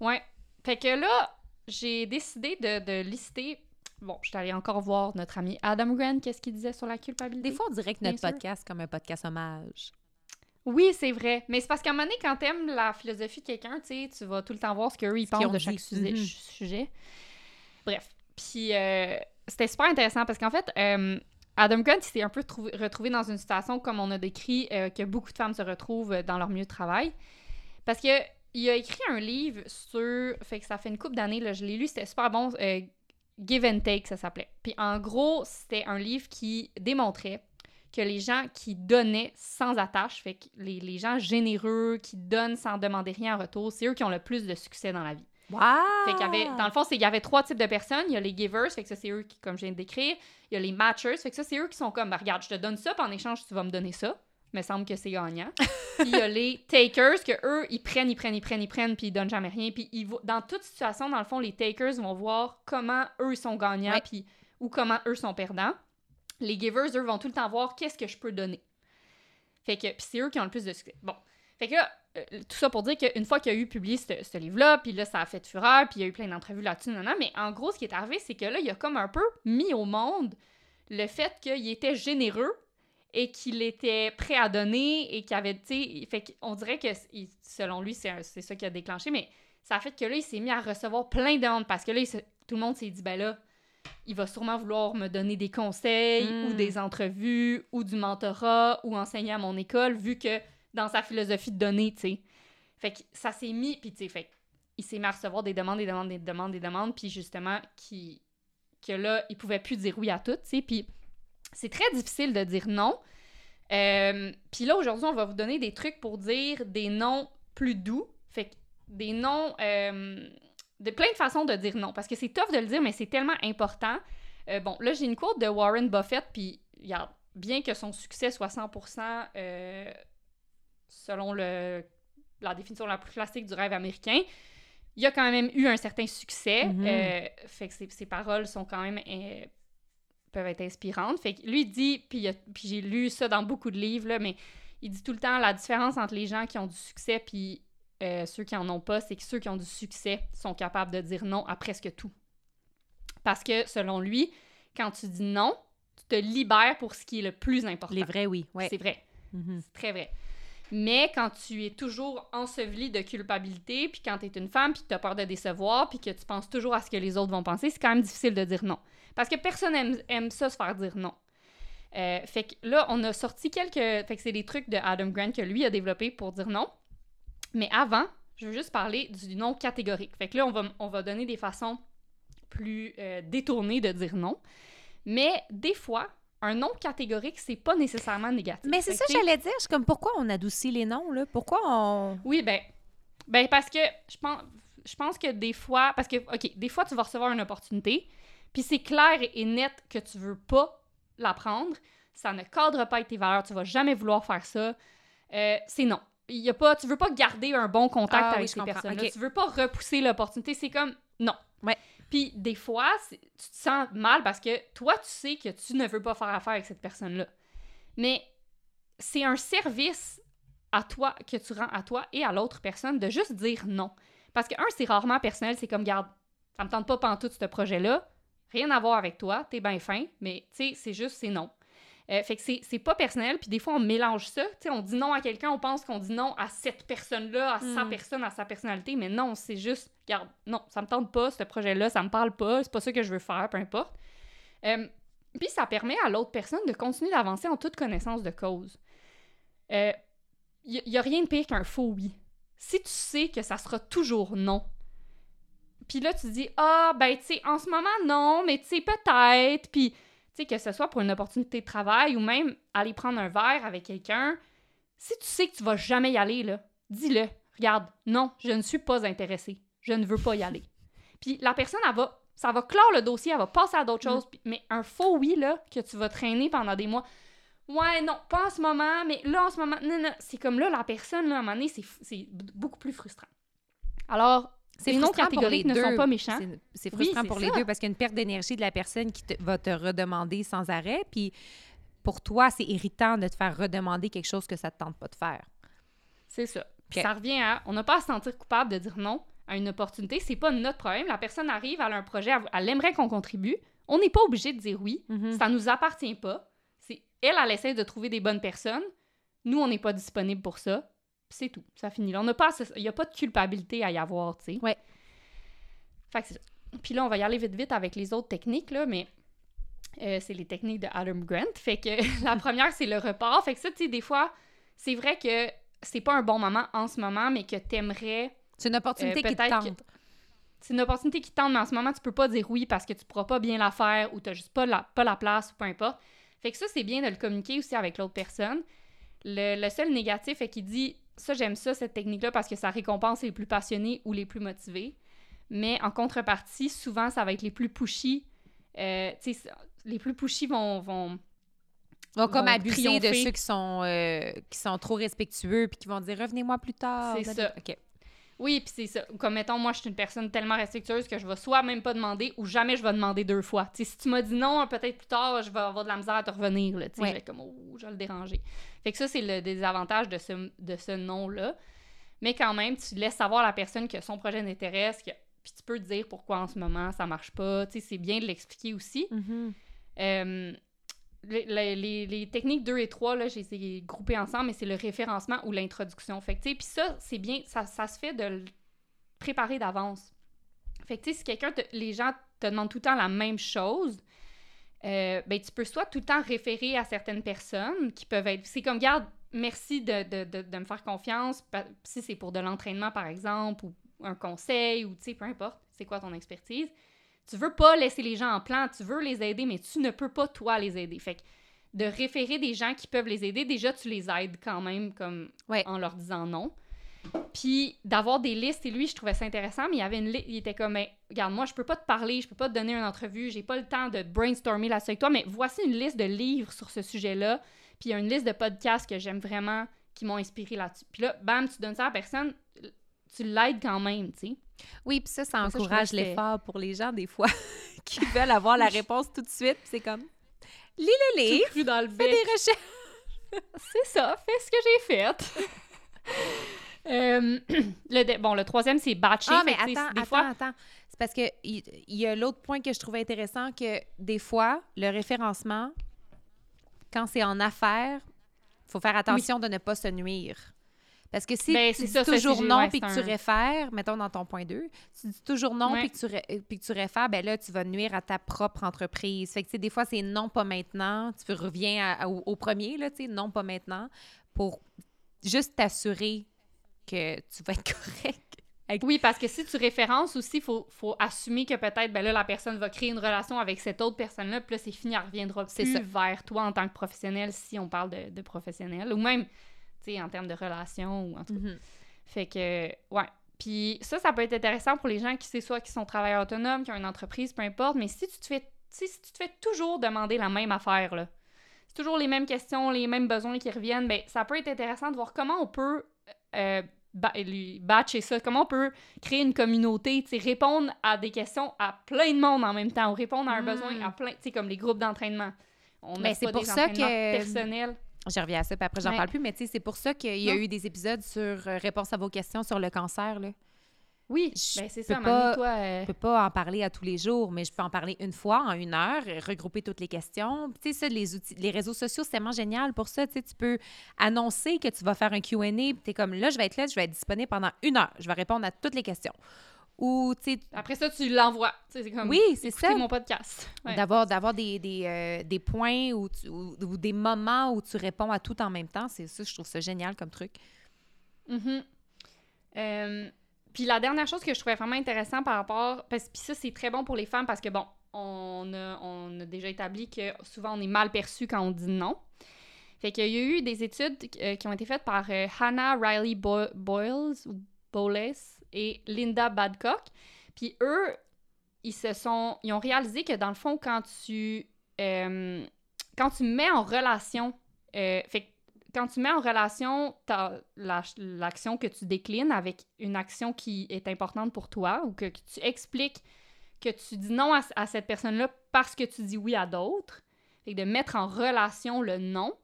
Ouais. Fait que là, j'ai décidé de, de lister bon, je suis allée encore voir notre ami Adam Grant, qu'est-ce qu'il disait sur la culpabilité. Des fois, on dirait que notre podcast, comme un podcast hommage. Oui, c'est vrai. Mais c'est parce qu'à un moment donné, quand t'aimes la philosophie de quelqu'un, tu tu vas tout le temps voir ce qu'eux, ils Ce qu'ils pensent de chaque. Mhm. sujet. Bref. Puis, euh, c'était super intéressant parce qu'en fait, euh, Adam Grant, il s'est un peu trouvé- retrouvé dans une situation, comme on a décrit, euh, que beaucoup de femmes se retrouvent dans leur milieu de travail. Parce que il a écrit un livre sur... Fait que ça fait une couple d'années, là, je l'ai lu, c'était super bon. euh, Give and Take, ça s'appelait. Puis en gros, c'était un livre qui démontrait que les gens qui donnaient sans attache, fait que les, les gens généreux, qui donnent sans demander rien en retour, c'est eux qui ont le plus de succès dans la vie. Wow! Fait qu'il y avait, dans le fond, c'est- il y avait trois types de personnes. Il y a les givers, fait que ça, c'est eux qui, comme je viens de décrire. Il y a les matchers, fait que ça, c'est eux qui sont comme, bah, regarde, je te donne ça, puis en échange, tu vas me donner ça. Me semble que c'est gagnant. puis il y a les takers, que eux, ils prennent, ils prennent, ils prennent, ils prennent, puis ils donnent jamais rien. Puis ils dans toute situation, dans le fond, les takers vont voir comment eux, sont gagnants, puis ou comment eux sont perdants. Les givers, eux, vont tout le temps voir qu'est-ce que je peux donner. Fait que, puis c'est eux qui ont le plus de succès. Bon. Fait que là, euh, tout ça pour dire qu'une fois qu'il a eu publié ce, ce livre-là, puis là, ça a fait fureur, puis il y a eu plein d'entrevues là-dessus, non, non, mais en gros, ce qui est arrivé, c'est que là, il a comme un peu mis au monde le fait qu'il était généreux et qu'il était prêt à donner et qu'il avait, tu sais, fait qu'on dirait que, selon lui, c'est ça qui a déclenché, mais ça a fait que là, il s'est mis à recevoir plein de demandes parce que là, il se- tout le monde s'est dit, ben là, il va sûrement vouloir me donner des conseils Mm. ou des entrevues ou du mentorat ou enseigner à mon école, vu que dans sa philosophie de donner, tu sais. Fait que ça s'est mis, puis tu sais, fait il s'est mis à recevoir des demandes, des demandes, des demandes, des demandes, puis justement, qui, que là, il pouvait plus dire oui à tout, tu sais, puis c'est très difficile de dire non. Euh, puis là, aujourd'hui, on va vous donner des trucs pour dire des noms plus doux. Fait que des noms, euh, de plein de façons de dire non, parce que c'est tough de le dire, mais c'est tellement important. Euh, bon, là, j'ai une quote de Warren Buffett, puis bien que son succès soit 100% euh, selon le, la définition la plus classique du rêve américain, il a quand même eu un certain succès. Mhm. euh, fait que ses, ses paroles sont quand même peuvent être inspirantes. Fait que lui il dit, puis j'ai lu ça dans beaucoup de livres, là, mais il dit tout le temps la différence entre les gens qui ont du succès puis euh, ceux qui en ont pas, c'est que ceux qui ont du succès sont capables de dire non à presque tout. Parce que selon lui, quand tu dis non, tu te libères pour ce qui est le plus important. Les vrais, oui. Ouais. C'est vrai. Mhm. C'est très vrai. Mais quand tu es toujours enseveli de culpabilité, puis quand tu es une femme, puis que tu as peur de décevoir, puis que tu penses toujours à ce que les autres vont penser, c'est quand même difficile de dire non. Parce que personne aime, aime ça, se faire dire non. Euh, fait que là, on a sorti quelques... Fait que c'est des trucs de Adam Grant que lui a développé pour dire non. Mais avant, je veux juste parler du non catégorique. Fait que là, on va, on va donner des façons plus euh, détournées de dire non. Mais des fois, un non catégorique, c'est pas nécessairement négatif. Mais c'est ça que, j'allais dire. Je comme, pourquoi on adoucit les noms, là? Pourquoi on... Oui, ben, ben parce que je pense, je pense que des fois, parce que, OK, des fois, tu vas recevoir une opportunité, puis c'est clair et net que tu veux pas la prendre, ça ne cadre pas avec tes valeurs, tu vas jamais vouloir faire ça, euh, c'est non. Il y a pas, tu veux pas garder un bon contact Ah oui, avec je ces personnes-là, OK. tu veux pas repousser l'opportunité, c'est comme non. Ouais. Puis des fois, tu te sens mal parce que toi, tu sais que tu ne veux pas faire affaire avec cette personne-là. Mais c'est un service à toi que tu rends à toi et à l'autre personne de juste dire non. Parce que un, c'est rarement personnel, c'est comme garde, ça me tente pas pantoute ce projet-là, rien à voir avec toi, t'es bien fin, mais tu sais, c'est juste c'est non. Euh, fait que c'est pas personnel, puis des fois on mélange ça, tu sais, on dit non à quelqu'un, on pense qu'on dit non à cette personne-là, à sa Hmm. personne, à sa personnalité, mais non, c'est juste, regarde, non, ça me tente pas, ce projet-là, ça me parle pas, c'est pas ça que je veux faire, peu importe. Euh, puis ça permet à l'autre personne de continuer d'avancer en toute connaissance de cause. Il n'y a rien de pire qu'un faux oui. Si tu sais que ça sera toujours non, puis là tu dis ah ben tu sais en ce moment non, mais tu sais peut-être, puis tu sais que ce soit pour une opportunité de travail ou même aller prendre un verre avec quelqu'un, si tu sais que tu vas jamais y aller là, dis-le. Regarde, non, je ne suis pas intéressée. Je ne veux pas y aller. Puis la personne elle va ça va clore le dossier, elle va passer à d'autres Mm. choses, puis- mais un faux oui là que tu vas traîner pendant des mois. Ouais, non, pas en ce moment, mais là, en ce moment, non, non. C'est comme là, la personne, là, à un moment donné, c'est beaucoup plus frustrant. Alors, C'est les noms catégoriques ne sont pas méchants. C'est- Oui, frustrant pour les deux parce qu'il y a une perte d'énergie de la personne qui te- va te redemander sans arrêt. Puis pour toi, c'est irritant de te faire redemander quelque chose que ça te tente pas de faire. C'est ça. Puis ça revient à. On n'a pas à se sentir coupable de dire non à une opportunité. C'est pas notre problème. La personne arrive, elle a un projet, elle, elle aimerait qu'on contribue. On n'est pas obligé de dire oui. Mhm. Ça nous appartient pas. Elle, elle essaie de trouver des bonnes personnes. Nous, on n'est pas disponible pour ça. C'est tout. Ça finit là. On n'a pas, il n'y a pas de culpabilité à y avoir, tu sais. Ouais. Fait que c'est ça. Puis là, on va y aller vite vite avec les autres techniques, là, mais euh, c'est les techniques de Adam Grant. Fait que la première, c'est le report. Fait que ça, tu sais, des fois, c'est vrai que c'est pas un bon moment en ce moment, mais que t'aimerais C'est une opportunité Euh, qui te peut-être que- tente. c'est une opportunité qui te tente, mais en ce moment, tu peux pas dire oui parce que tu pourras pas bien la faire ou tu juste pas la, pas la place ou peu importe. Fait que ça, c'est bien de le communiquer aussi avec l'autre personne. Le, le seul négatif est qu'il dit ça, j'aime ça, cette technique-là, parce que ça récompense les plus passionnés ou les plus motivés. Mais en contrepartie, souvent, ça va être les plus pushy. Euh, les plus pushy vont, vont vont comme vont abuser de triompher. ceux qui sont, euh, qui sont trop respectueux puis qui vont dire revenez-moi plus tard. C'est ça. OK. Oui, puis c'est ça. Comme mettons, moi, je suis une personne tellement respectueuse que je vais soit même pas demander ou jamais je vais demander deux fois. Tu sais, si tu m'as dit non, peut-être plus tard, je vais avoir de la misère à te revenir. Là, Ouais. je vais comme, oh, je vais le déranger. Fait que ça, c'est le désavantage de ce, de ce non-là. Mais quand même, tu laisses savoir à la personne que son projet l'intéresse, que... puis tu peux te dire pourquoi en ce moment ça marche pas. Tu sais, c'est bien de l'expliquer aussi. Mhm. Euh, les, les- techniques 2 et 3, là, je les ai groupées ensemble, mais c'est le référencement ou l'introduction. Fait puis ça, c'est bien, ça, ça se fait de le préparer d'avance. Fait que, tu sais, si quelqu'un, les gens te demandent tout le temps la même chose, euh, ben, tu peux soit tout le temps référer à certaines personnes qui peuvent être. C'est comme, garde, merci de, de, de, de me faire confiance, si c'est pour de l'entraînement, par exemple, ou un conseil, ou tu sais, peu importe, c'est quoi ton expertise. Tu veux pas laisser les gens en plan, tu veux les aider, mais tu ne peux pas, toi, les aider. Fait que de référer des gens qui peuvent les aider, déjà, tu les aides quand même, comme Ouais. en leur disant non. Puis d'avoir des listes, et lui, je trouvais ça intéressant, mais il y avait une liste, il était comme, Ben, regarde, moi, je peux pas te parler, je peux pas te donner une entrevue, j'ai pas le temps de brainstormer là-dessus avec toi, mais voici une liste de livres sur ce sujet-là, puis il y a une liste de podcasts que j'aime vraiment, qui m'ont inspiré là-dessus. Puis là, bam, tu donnes ça à la personne, tu l'aides quand même, tu sais. Oui, puis ça, ça encourage l'effort pour les gens, des fois, qui veulent avoir la réponse tout de suite. C'est comme, lis le livre, dans le fais des recherches. C'est ça, fais ce que j'ai fait. Euh, le bon, le troisième, c'est batcher. Ah, mais attends, des attends, fois, attends. C'est parce que il il y, a l'autre point que je trouvais intéressant que des fois, le référencement, quand c'est en affaires, faut faire attention de ne pas se nuire. Parce que si Ben, tu dis ça, toujours non ouais, puis que tu réfères, mettons dans ton point 2, tu dis toujours non puis que, tu ré- puis que tu réfères, ben là, tu vas nuire à ta propre entreprise. Fait que, tu sais, des fois, c'est non, pas maintenant. Tu reviens à- au, au premier, là, tu sais, non, pas maintenant, pour juste t'assurer que tu vas être correct. oui, parce que si tu références aussi, il faut, faut assumer que peut-être, ben là, la personne va créer une relation avec cette autre personne-là, puis là, c'est fini, elle reviendra plus vers toi en tant que professionnel, si on parle de, de professionnel, ou même, tu sais, en termes de relation, ou en tout cas. Mhm. Fait que, ouais. Puis ça, ça peut être intéressant pour les gens qui, c'est soit qui sont travailleurs autonomes, qui ont une entreprise, peu importe, mais si tu te fais, si tu te fais toujours demander la même affaire, là, c'est toujours les mêmes questions, les mêmes besoins qui reviennent, ben ça peut être intéressant de voir comment on peut euh, ba- lui batcher ça, comment on peut créer une communauté, répondre à des questions à plein de monde en même temps, ou répondre à un Mm. besoin à plein, tu sais, comme les groupes d'entraînement. On Mais n'a c'est pour des ça que- personnels. Je reviens à ça, puis après, j'en Ouais. parle plus, mais tu sais, c'est pour ça qu'il y a Non. eu des épisodes sur euh, réponse à vos questions sur le cancer, là. Oui, Je ben c'est ça, pas- toi... euh, Je peux pas en parler à tous les jours, mais je peux en parler une fois en une heure, regrouper toutes les questions. Tu sais, ça, les outils, les réseaux sociaux, c'est tellement génial pour ça. Tu sais, tu peux annoncer que tu vas faire un Q&A, puis t'es comme, là, je vais être là, je vais être disponible pendant une heure. Je vais répondre à toutes les questions. Ou, tu sais, Après ça, tu l'envoies. C'est comme oui, c'est ça. mon podcast. Ouais. D'avoir, d'avoir des, des, euh, des points ou, des moments où tu réponds à tout en même temps. C'est ça, je trouve ça génial comme truc. Mhm. Euh, puis la dernière chose que je trouvais vraiment intéressant par rapport, parce puis ça c'est très bon pour les femmes parce que bon, on a, on a déjà établi que souvent on est mal perçu quand on dit non. Fait qu'il y a eu des études euh, qui ont été faites par Hannah Riley Bo- Boyles ou Bowles et Linda Badcock. Puis eux, ils se sont, ils ont réalisé que dans le fond, quand tu, euh, quand tu mets en relation, euh, fait quand tu mets en relation l'action que tu déclines avec une action qui est importante pour toi ou que, tu expliques que tu dis non à, à cette personne-là parce que tu dis oui à d'autres, et de mettre en relation le non,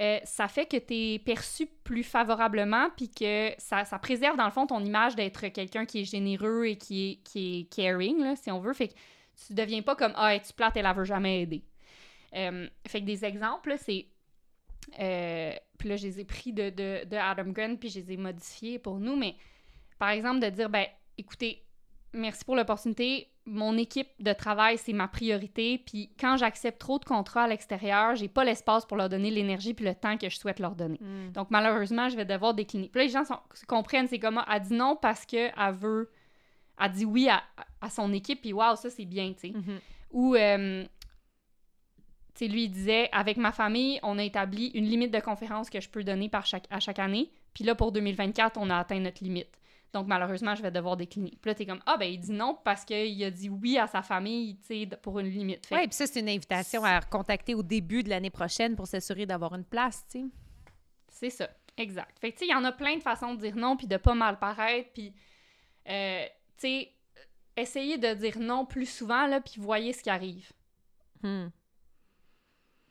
euh, ça fait que tu es perçu plus favorablement puis que ça, ça préserve dans le fond ton image d'être quelqu'un qui est généreux et qui est, qui est caring, là, si on veut. Fait que tu deviens pas comme Ah, tu plate, elle, elle veut jamais aider. Euh, fait que des exemples, c'est. euh, puis là, je les ai pris de, de, de Adam Grant, puis je les ai modifiés pour nous, mais par exemple, de dire ben, écoutez, merci pour l'opportunité. Mon équipe de travail, c'est ma priorité. Puis quand j'accepte trop de contrats à l'extérieur, j'ai pas l'espace pour leur donner l'énergie puis le temps que je souhaite leur donner. Mm. Donc malheureusement, je vais devoir décliner. Puis là, les gens sont- comprennent, c'est comment elle dit non parce qu'elle veut. Elle dit oui à, à son équipe, puis waouh, ça c'est bien, tu sais. Mhm. Ou, euh, tu sais, lui, il disait avec ma famille, on a établi une limite de conférences que je peux donner par chaque, à chaque année. Puis là, pour 2024, on a atteint notre limite. Donc, malheureusement, je vais devoir décliner. Puis là, t'es comme, ah, ben, il dit non parce qu'il a dit oui à sa famille, tu sais, pour une limite. Oui, puis ça, c'est une invitation à recontacter au début de l'année prochaine pour s'assurer d'avoir une place, tu sais. C'est ça, exact. Fait que, tu sais, il y en a plein de façons de dire non, puis de pas mal paraître, puis, euh, tu sais, essayez de dire non plus souvent, là, puis voyez ce qui arrive. Hmm.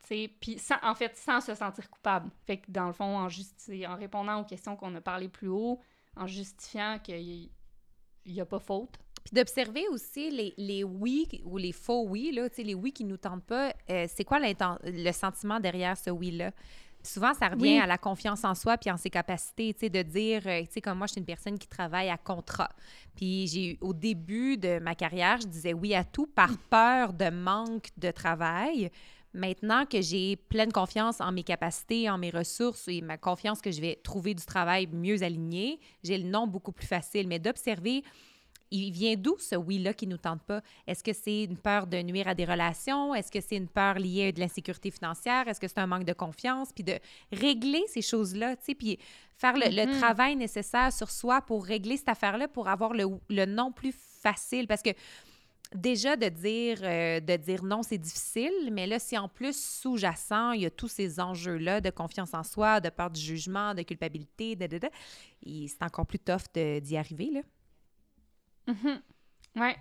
Puis sans, en fait, sans se sentir coupable. Fait que, dans le fond, en, en répondant aux questions qu'on a parlé plus haut, en justifiant qu'il n'y a pas faute. Puis d'observer aussi les, les oui ou les faux oui, là, les oui qui nous tentent pas. euh, c'est quoi le sentiment derrière ce oui-là? Souvent, ça revient Oui. à la confiance en soi puis en ses capacités, tu sais, de dire, euh, tu sais, comme moi, je suis une personne qui travaille à contrat. Puis j'ai au début de ma carrière, je disais oui à tout par peur de manque de travail. Maintenant que j'ai pleine confiance en mes capacités, en mes ressources et ma confiance que je vais trouver du travail mieux aligné, j'ai le non beaucoup plus facile. Mais d'observer, il vient d'où ce oui-là qui nous tente pas? Est-ce que c'est une peur de nuire à des relations? Est-ce que c'est une peur liée à de l'insécurité financière? Est-ce que c'est un manque de confiance? Puis de régler ces choses-là, tu sais, puis faire le, le Mhm. travail nécessaire sur soi pour régler cette affaire-là, pour avoir le, le non plus facile. Parce que déjà de dire euh, de dire non, c'est difficile, mais là, si en plus sous-jacent, il y a tous ces enjeux-là de confiance en soi, de peur du jugement, de culpabilité, et c'est encore plus tough d'y arriver, là. Mhm. Ouais.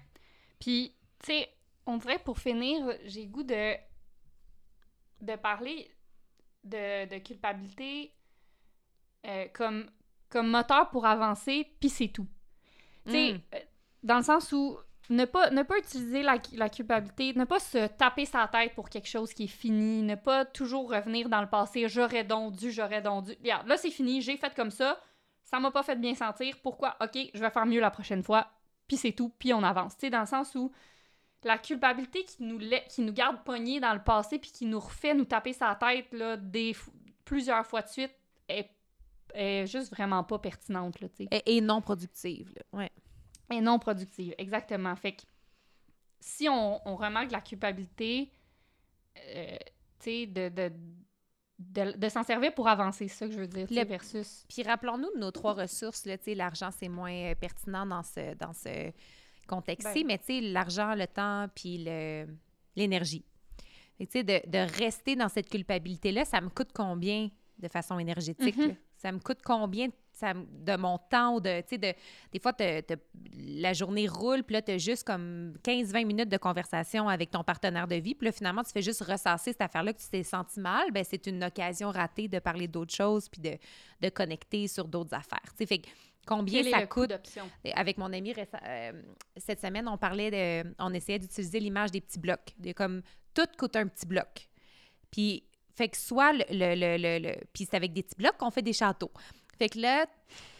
Puis, tu sais, on dirait pour finir, j'ai goût de, de parler de, de culpabilité euh, comme, comme moteur pour avancer, puis c'est tout. Tu sais, Mm. euh, dans le sens où ne pas, ne pas utiliser la, la culpabilité, ne pas se taper sa tête pour quelque chose qui est fini, ne pas toujours revenir dans le passé, j'aurais donc dû, j'aurais donc dû. Regarde, là c'est fini, j'ai fait comme ça, ça m'a pas fait bien sentir, pourquoi? Ok, je vais faire mieux la prochaine fois, puis c'est tout, puis on avance. Tu sais, dans le sens où la culpabilité qui nous, qui nous garde pognés dans le passé, puis qui nous refait nous taper sa tête là, des, plusieurs fois de suite, est, juste vraiment pas pertinente, là, et non productive, là. Ouais. Et non productive. Exactement. Fait que si on, on remarque la culpabilité, euh, tu sais, de, de, de, de s'en servir pour avancer, c'est ça que je veux dire, Le- versus... Puis rappelons-nous de nos trois ressources, là, tu sais, l'argent, c'est moins euh, pertinent dans ce, dans ce contexte-ci, Ben. mais tu sais, l'argent, le temps, puis l'énergie. Tu sais, de, de rester dans cette culpabilité-là, ça me coûte combien de façon énergétique? Mhm. là? Ça me coûte combien ça, de mon temps ou de, tu sais, de, des fois, la journée roule, puis là, tu as juste comme 15-20 minutes de conversation avec ton partenaire de vie, puis là, finalement, tu fais juste ressasser cette affaire-là que tu t'es senti mal, ben c'est une occasion ratée de parler d'autres choses, puis de, de connecter sur d'autres affaires. Tu sais, fait que combien Quel ça coûte? Avec mon ami euh, cette semaine, on parlait de, on essayait d'utiliser l'image des petits blocs, de comme tout coûte un petit bloc. Puis fait que soit le, le, le- le- puis c'est avec des petits blocs qu'on fait des châteaux. Fait que là,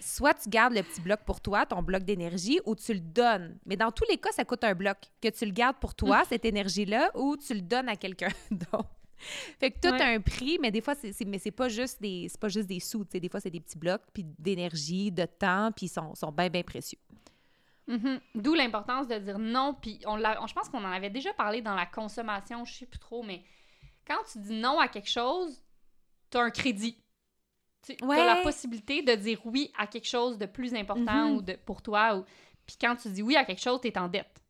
soit tu gardes le petit bloc pour toi, ton bloc d'énergie, ou tu le donnes. Mais dans tous les cas, ça coûte un bloc. Que tu le gardes pour toi, cette énergie-là, ou tu le donnes à quelqu'un d'autre. Fait que tout Ouais. a un prix, mais des fois, c'est, c'est- mais c'est pas juste des, c'est pas juste des sous. tu sais. Des fois, c'est des petits blocs, puis d'énergie, de temps, puis ils sont, sont bien, bien précieux. Mhm. D'où l'importance de dire non, puis on l'a, on- je pense qu'on en avait déjà parlé dans la consommation, je sais plus trop, mais quand tu dis non à quelque chose, tu as un crédit. Tu Ouais. as la possibilité de dire oui à quelque chose de plus important Mhm. ou de, pour toi. Ou... Puis quand tu dis oui à quelque chose, tu es en dette.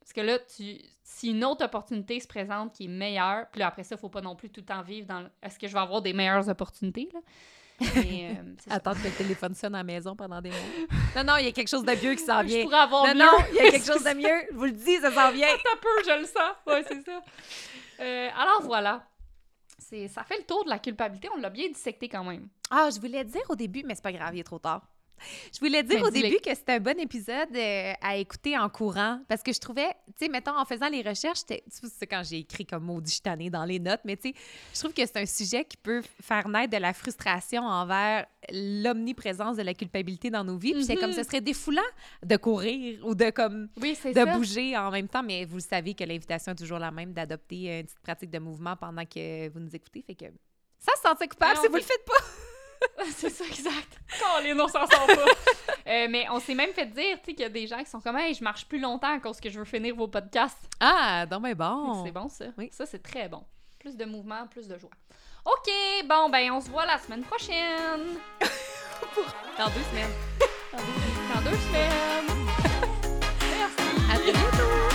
Parce que là, tu, si une autre opportunité se présente qui est meilleure, puis là, après ça, il faut pas non plus tout le temps vivre dans Est-ce que je vais avoir des meilleures opportunités? Là? Mais, euh. Attendre que le téléphone sonne à la maison pendant des mois. Non, non, il y a quelque chose de mieux qui s'en Je vient. pourrais avoir Non, mieux. non, il y a quelque chose de mieux. Je vous le dis, ça s'en vient. un peu, je le sens. Ouais, c'est ça. Euh, alors voilà. Ça fait le tour de la culpabilité. On l'a bien dissecté quand même. Ah, je voulais dire au début, mais c'est pas grave, il est trop tard. Je voulais dire Mais au début que c'était un bon épisode euh, à écouter en courant parce que je trouvais, tu sais, mettons, en faisant les recherches, tu sais, c'est quand j'ai écrit comme suis tannée dans les notes, mais tu sais, je trouve que c'est un sujet qui peut faire naître de la frustration envers l'omniprésence de la culpabilité dans nos vies. Puis c'est comme Mhm. ce serait défoulant de courir ou de comme Oui, de ça. bouger en même temps, mais vous le savez que l'invitation est toujours la même d'adopter une petite pratique de mouvement pendant que vous nous écoutez. Fait que ça se sentir coupable on si vous le faites pas. c'est ça, exact. Quand les noms s'en sort pas. Euh, mais on s'est même fait dire, tu sais, qu'il y a des gens qui sont comme, hey, je marche plus longtemps à cause que je veux finir vos podcasts. Ah, donc ben bon. C'est bon, ça. Oui. Ça, c'est très bon. Plus de mouvement, plus de joie. OK, bon, ben, on se voit la semaine prochaine. Dans deux semaines. Dans deux semaines. Merci. À bientôt.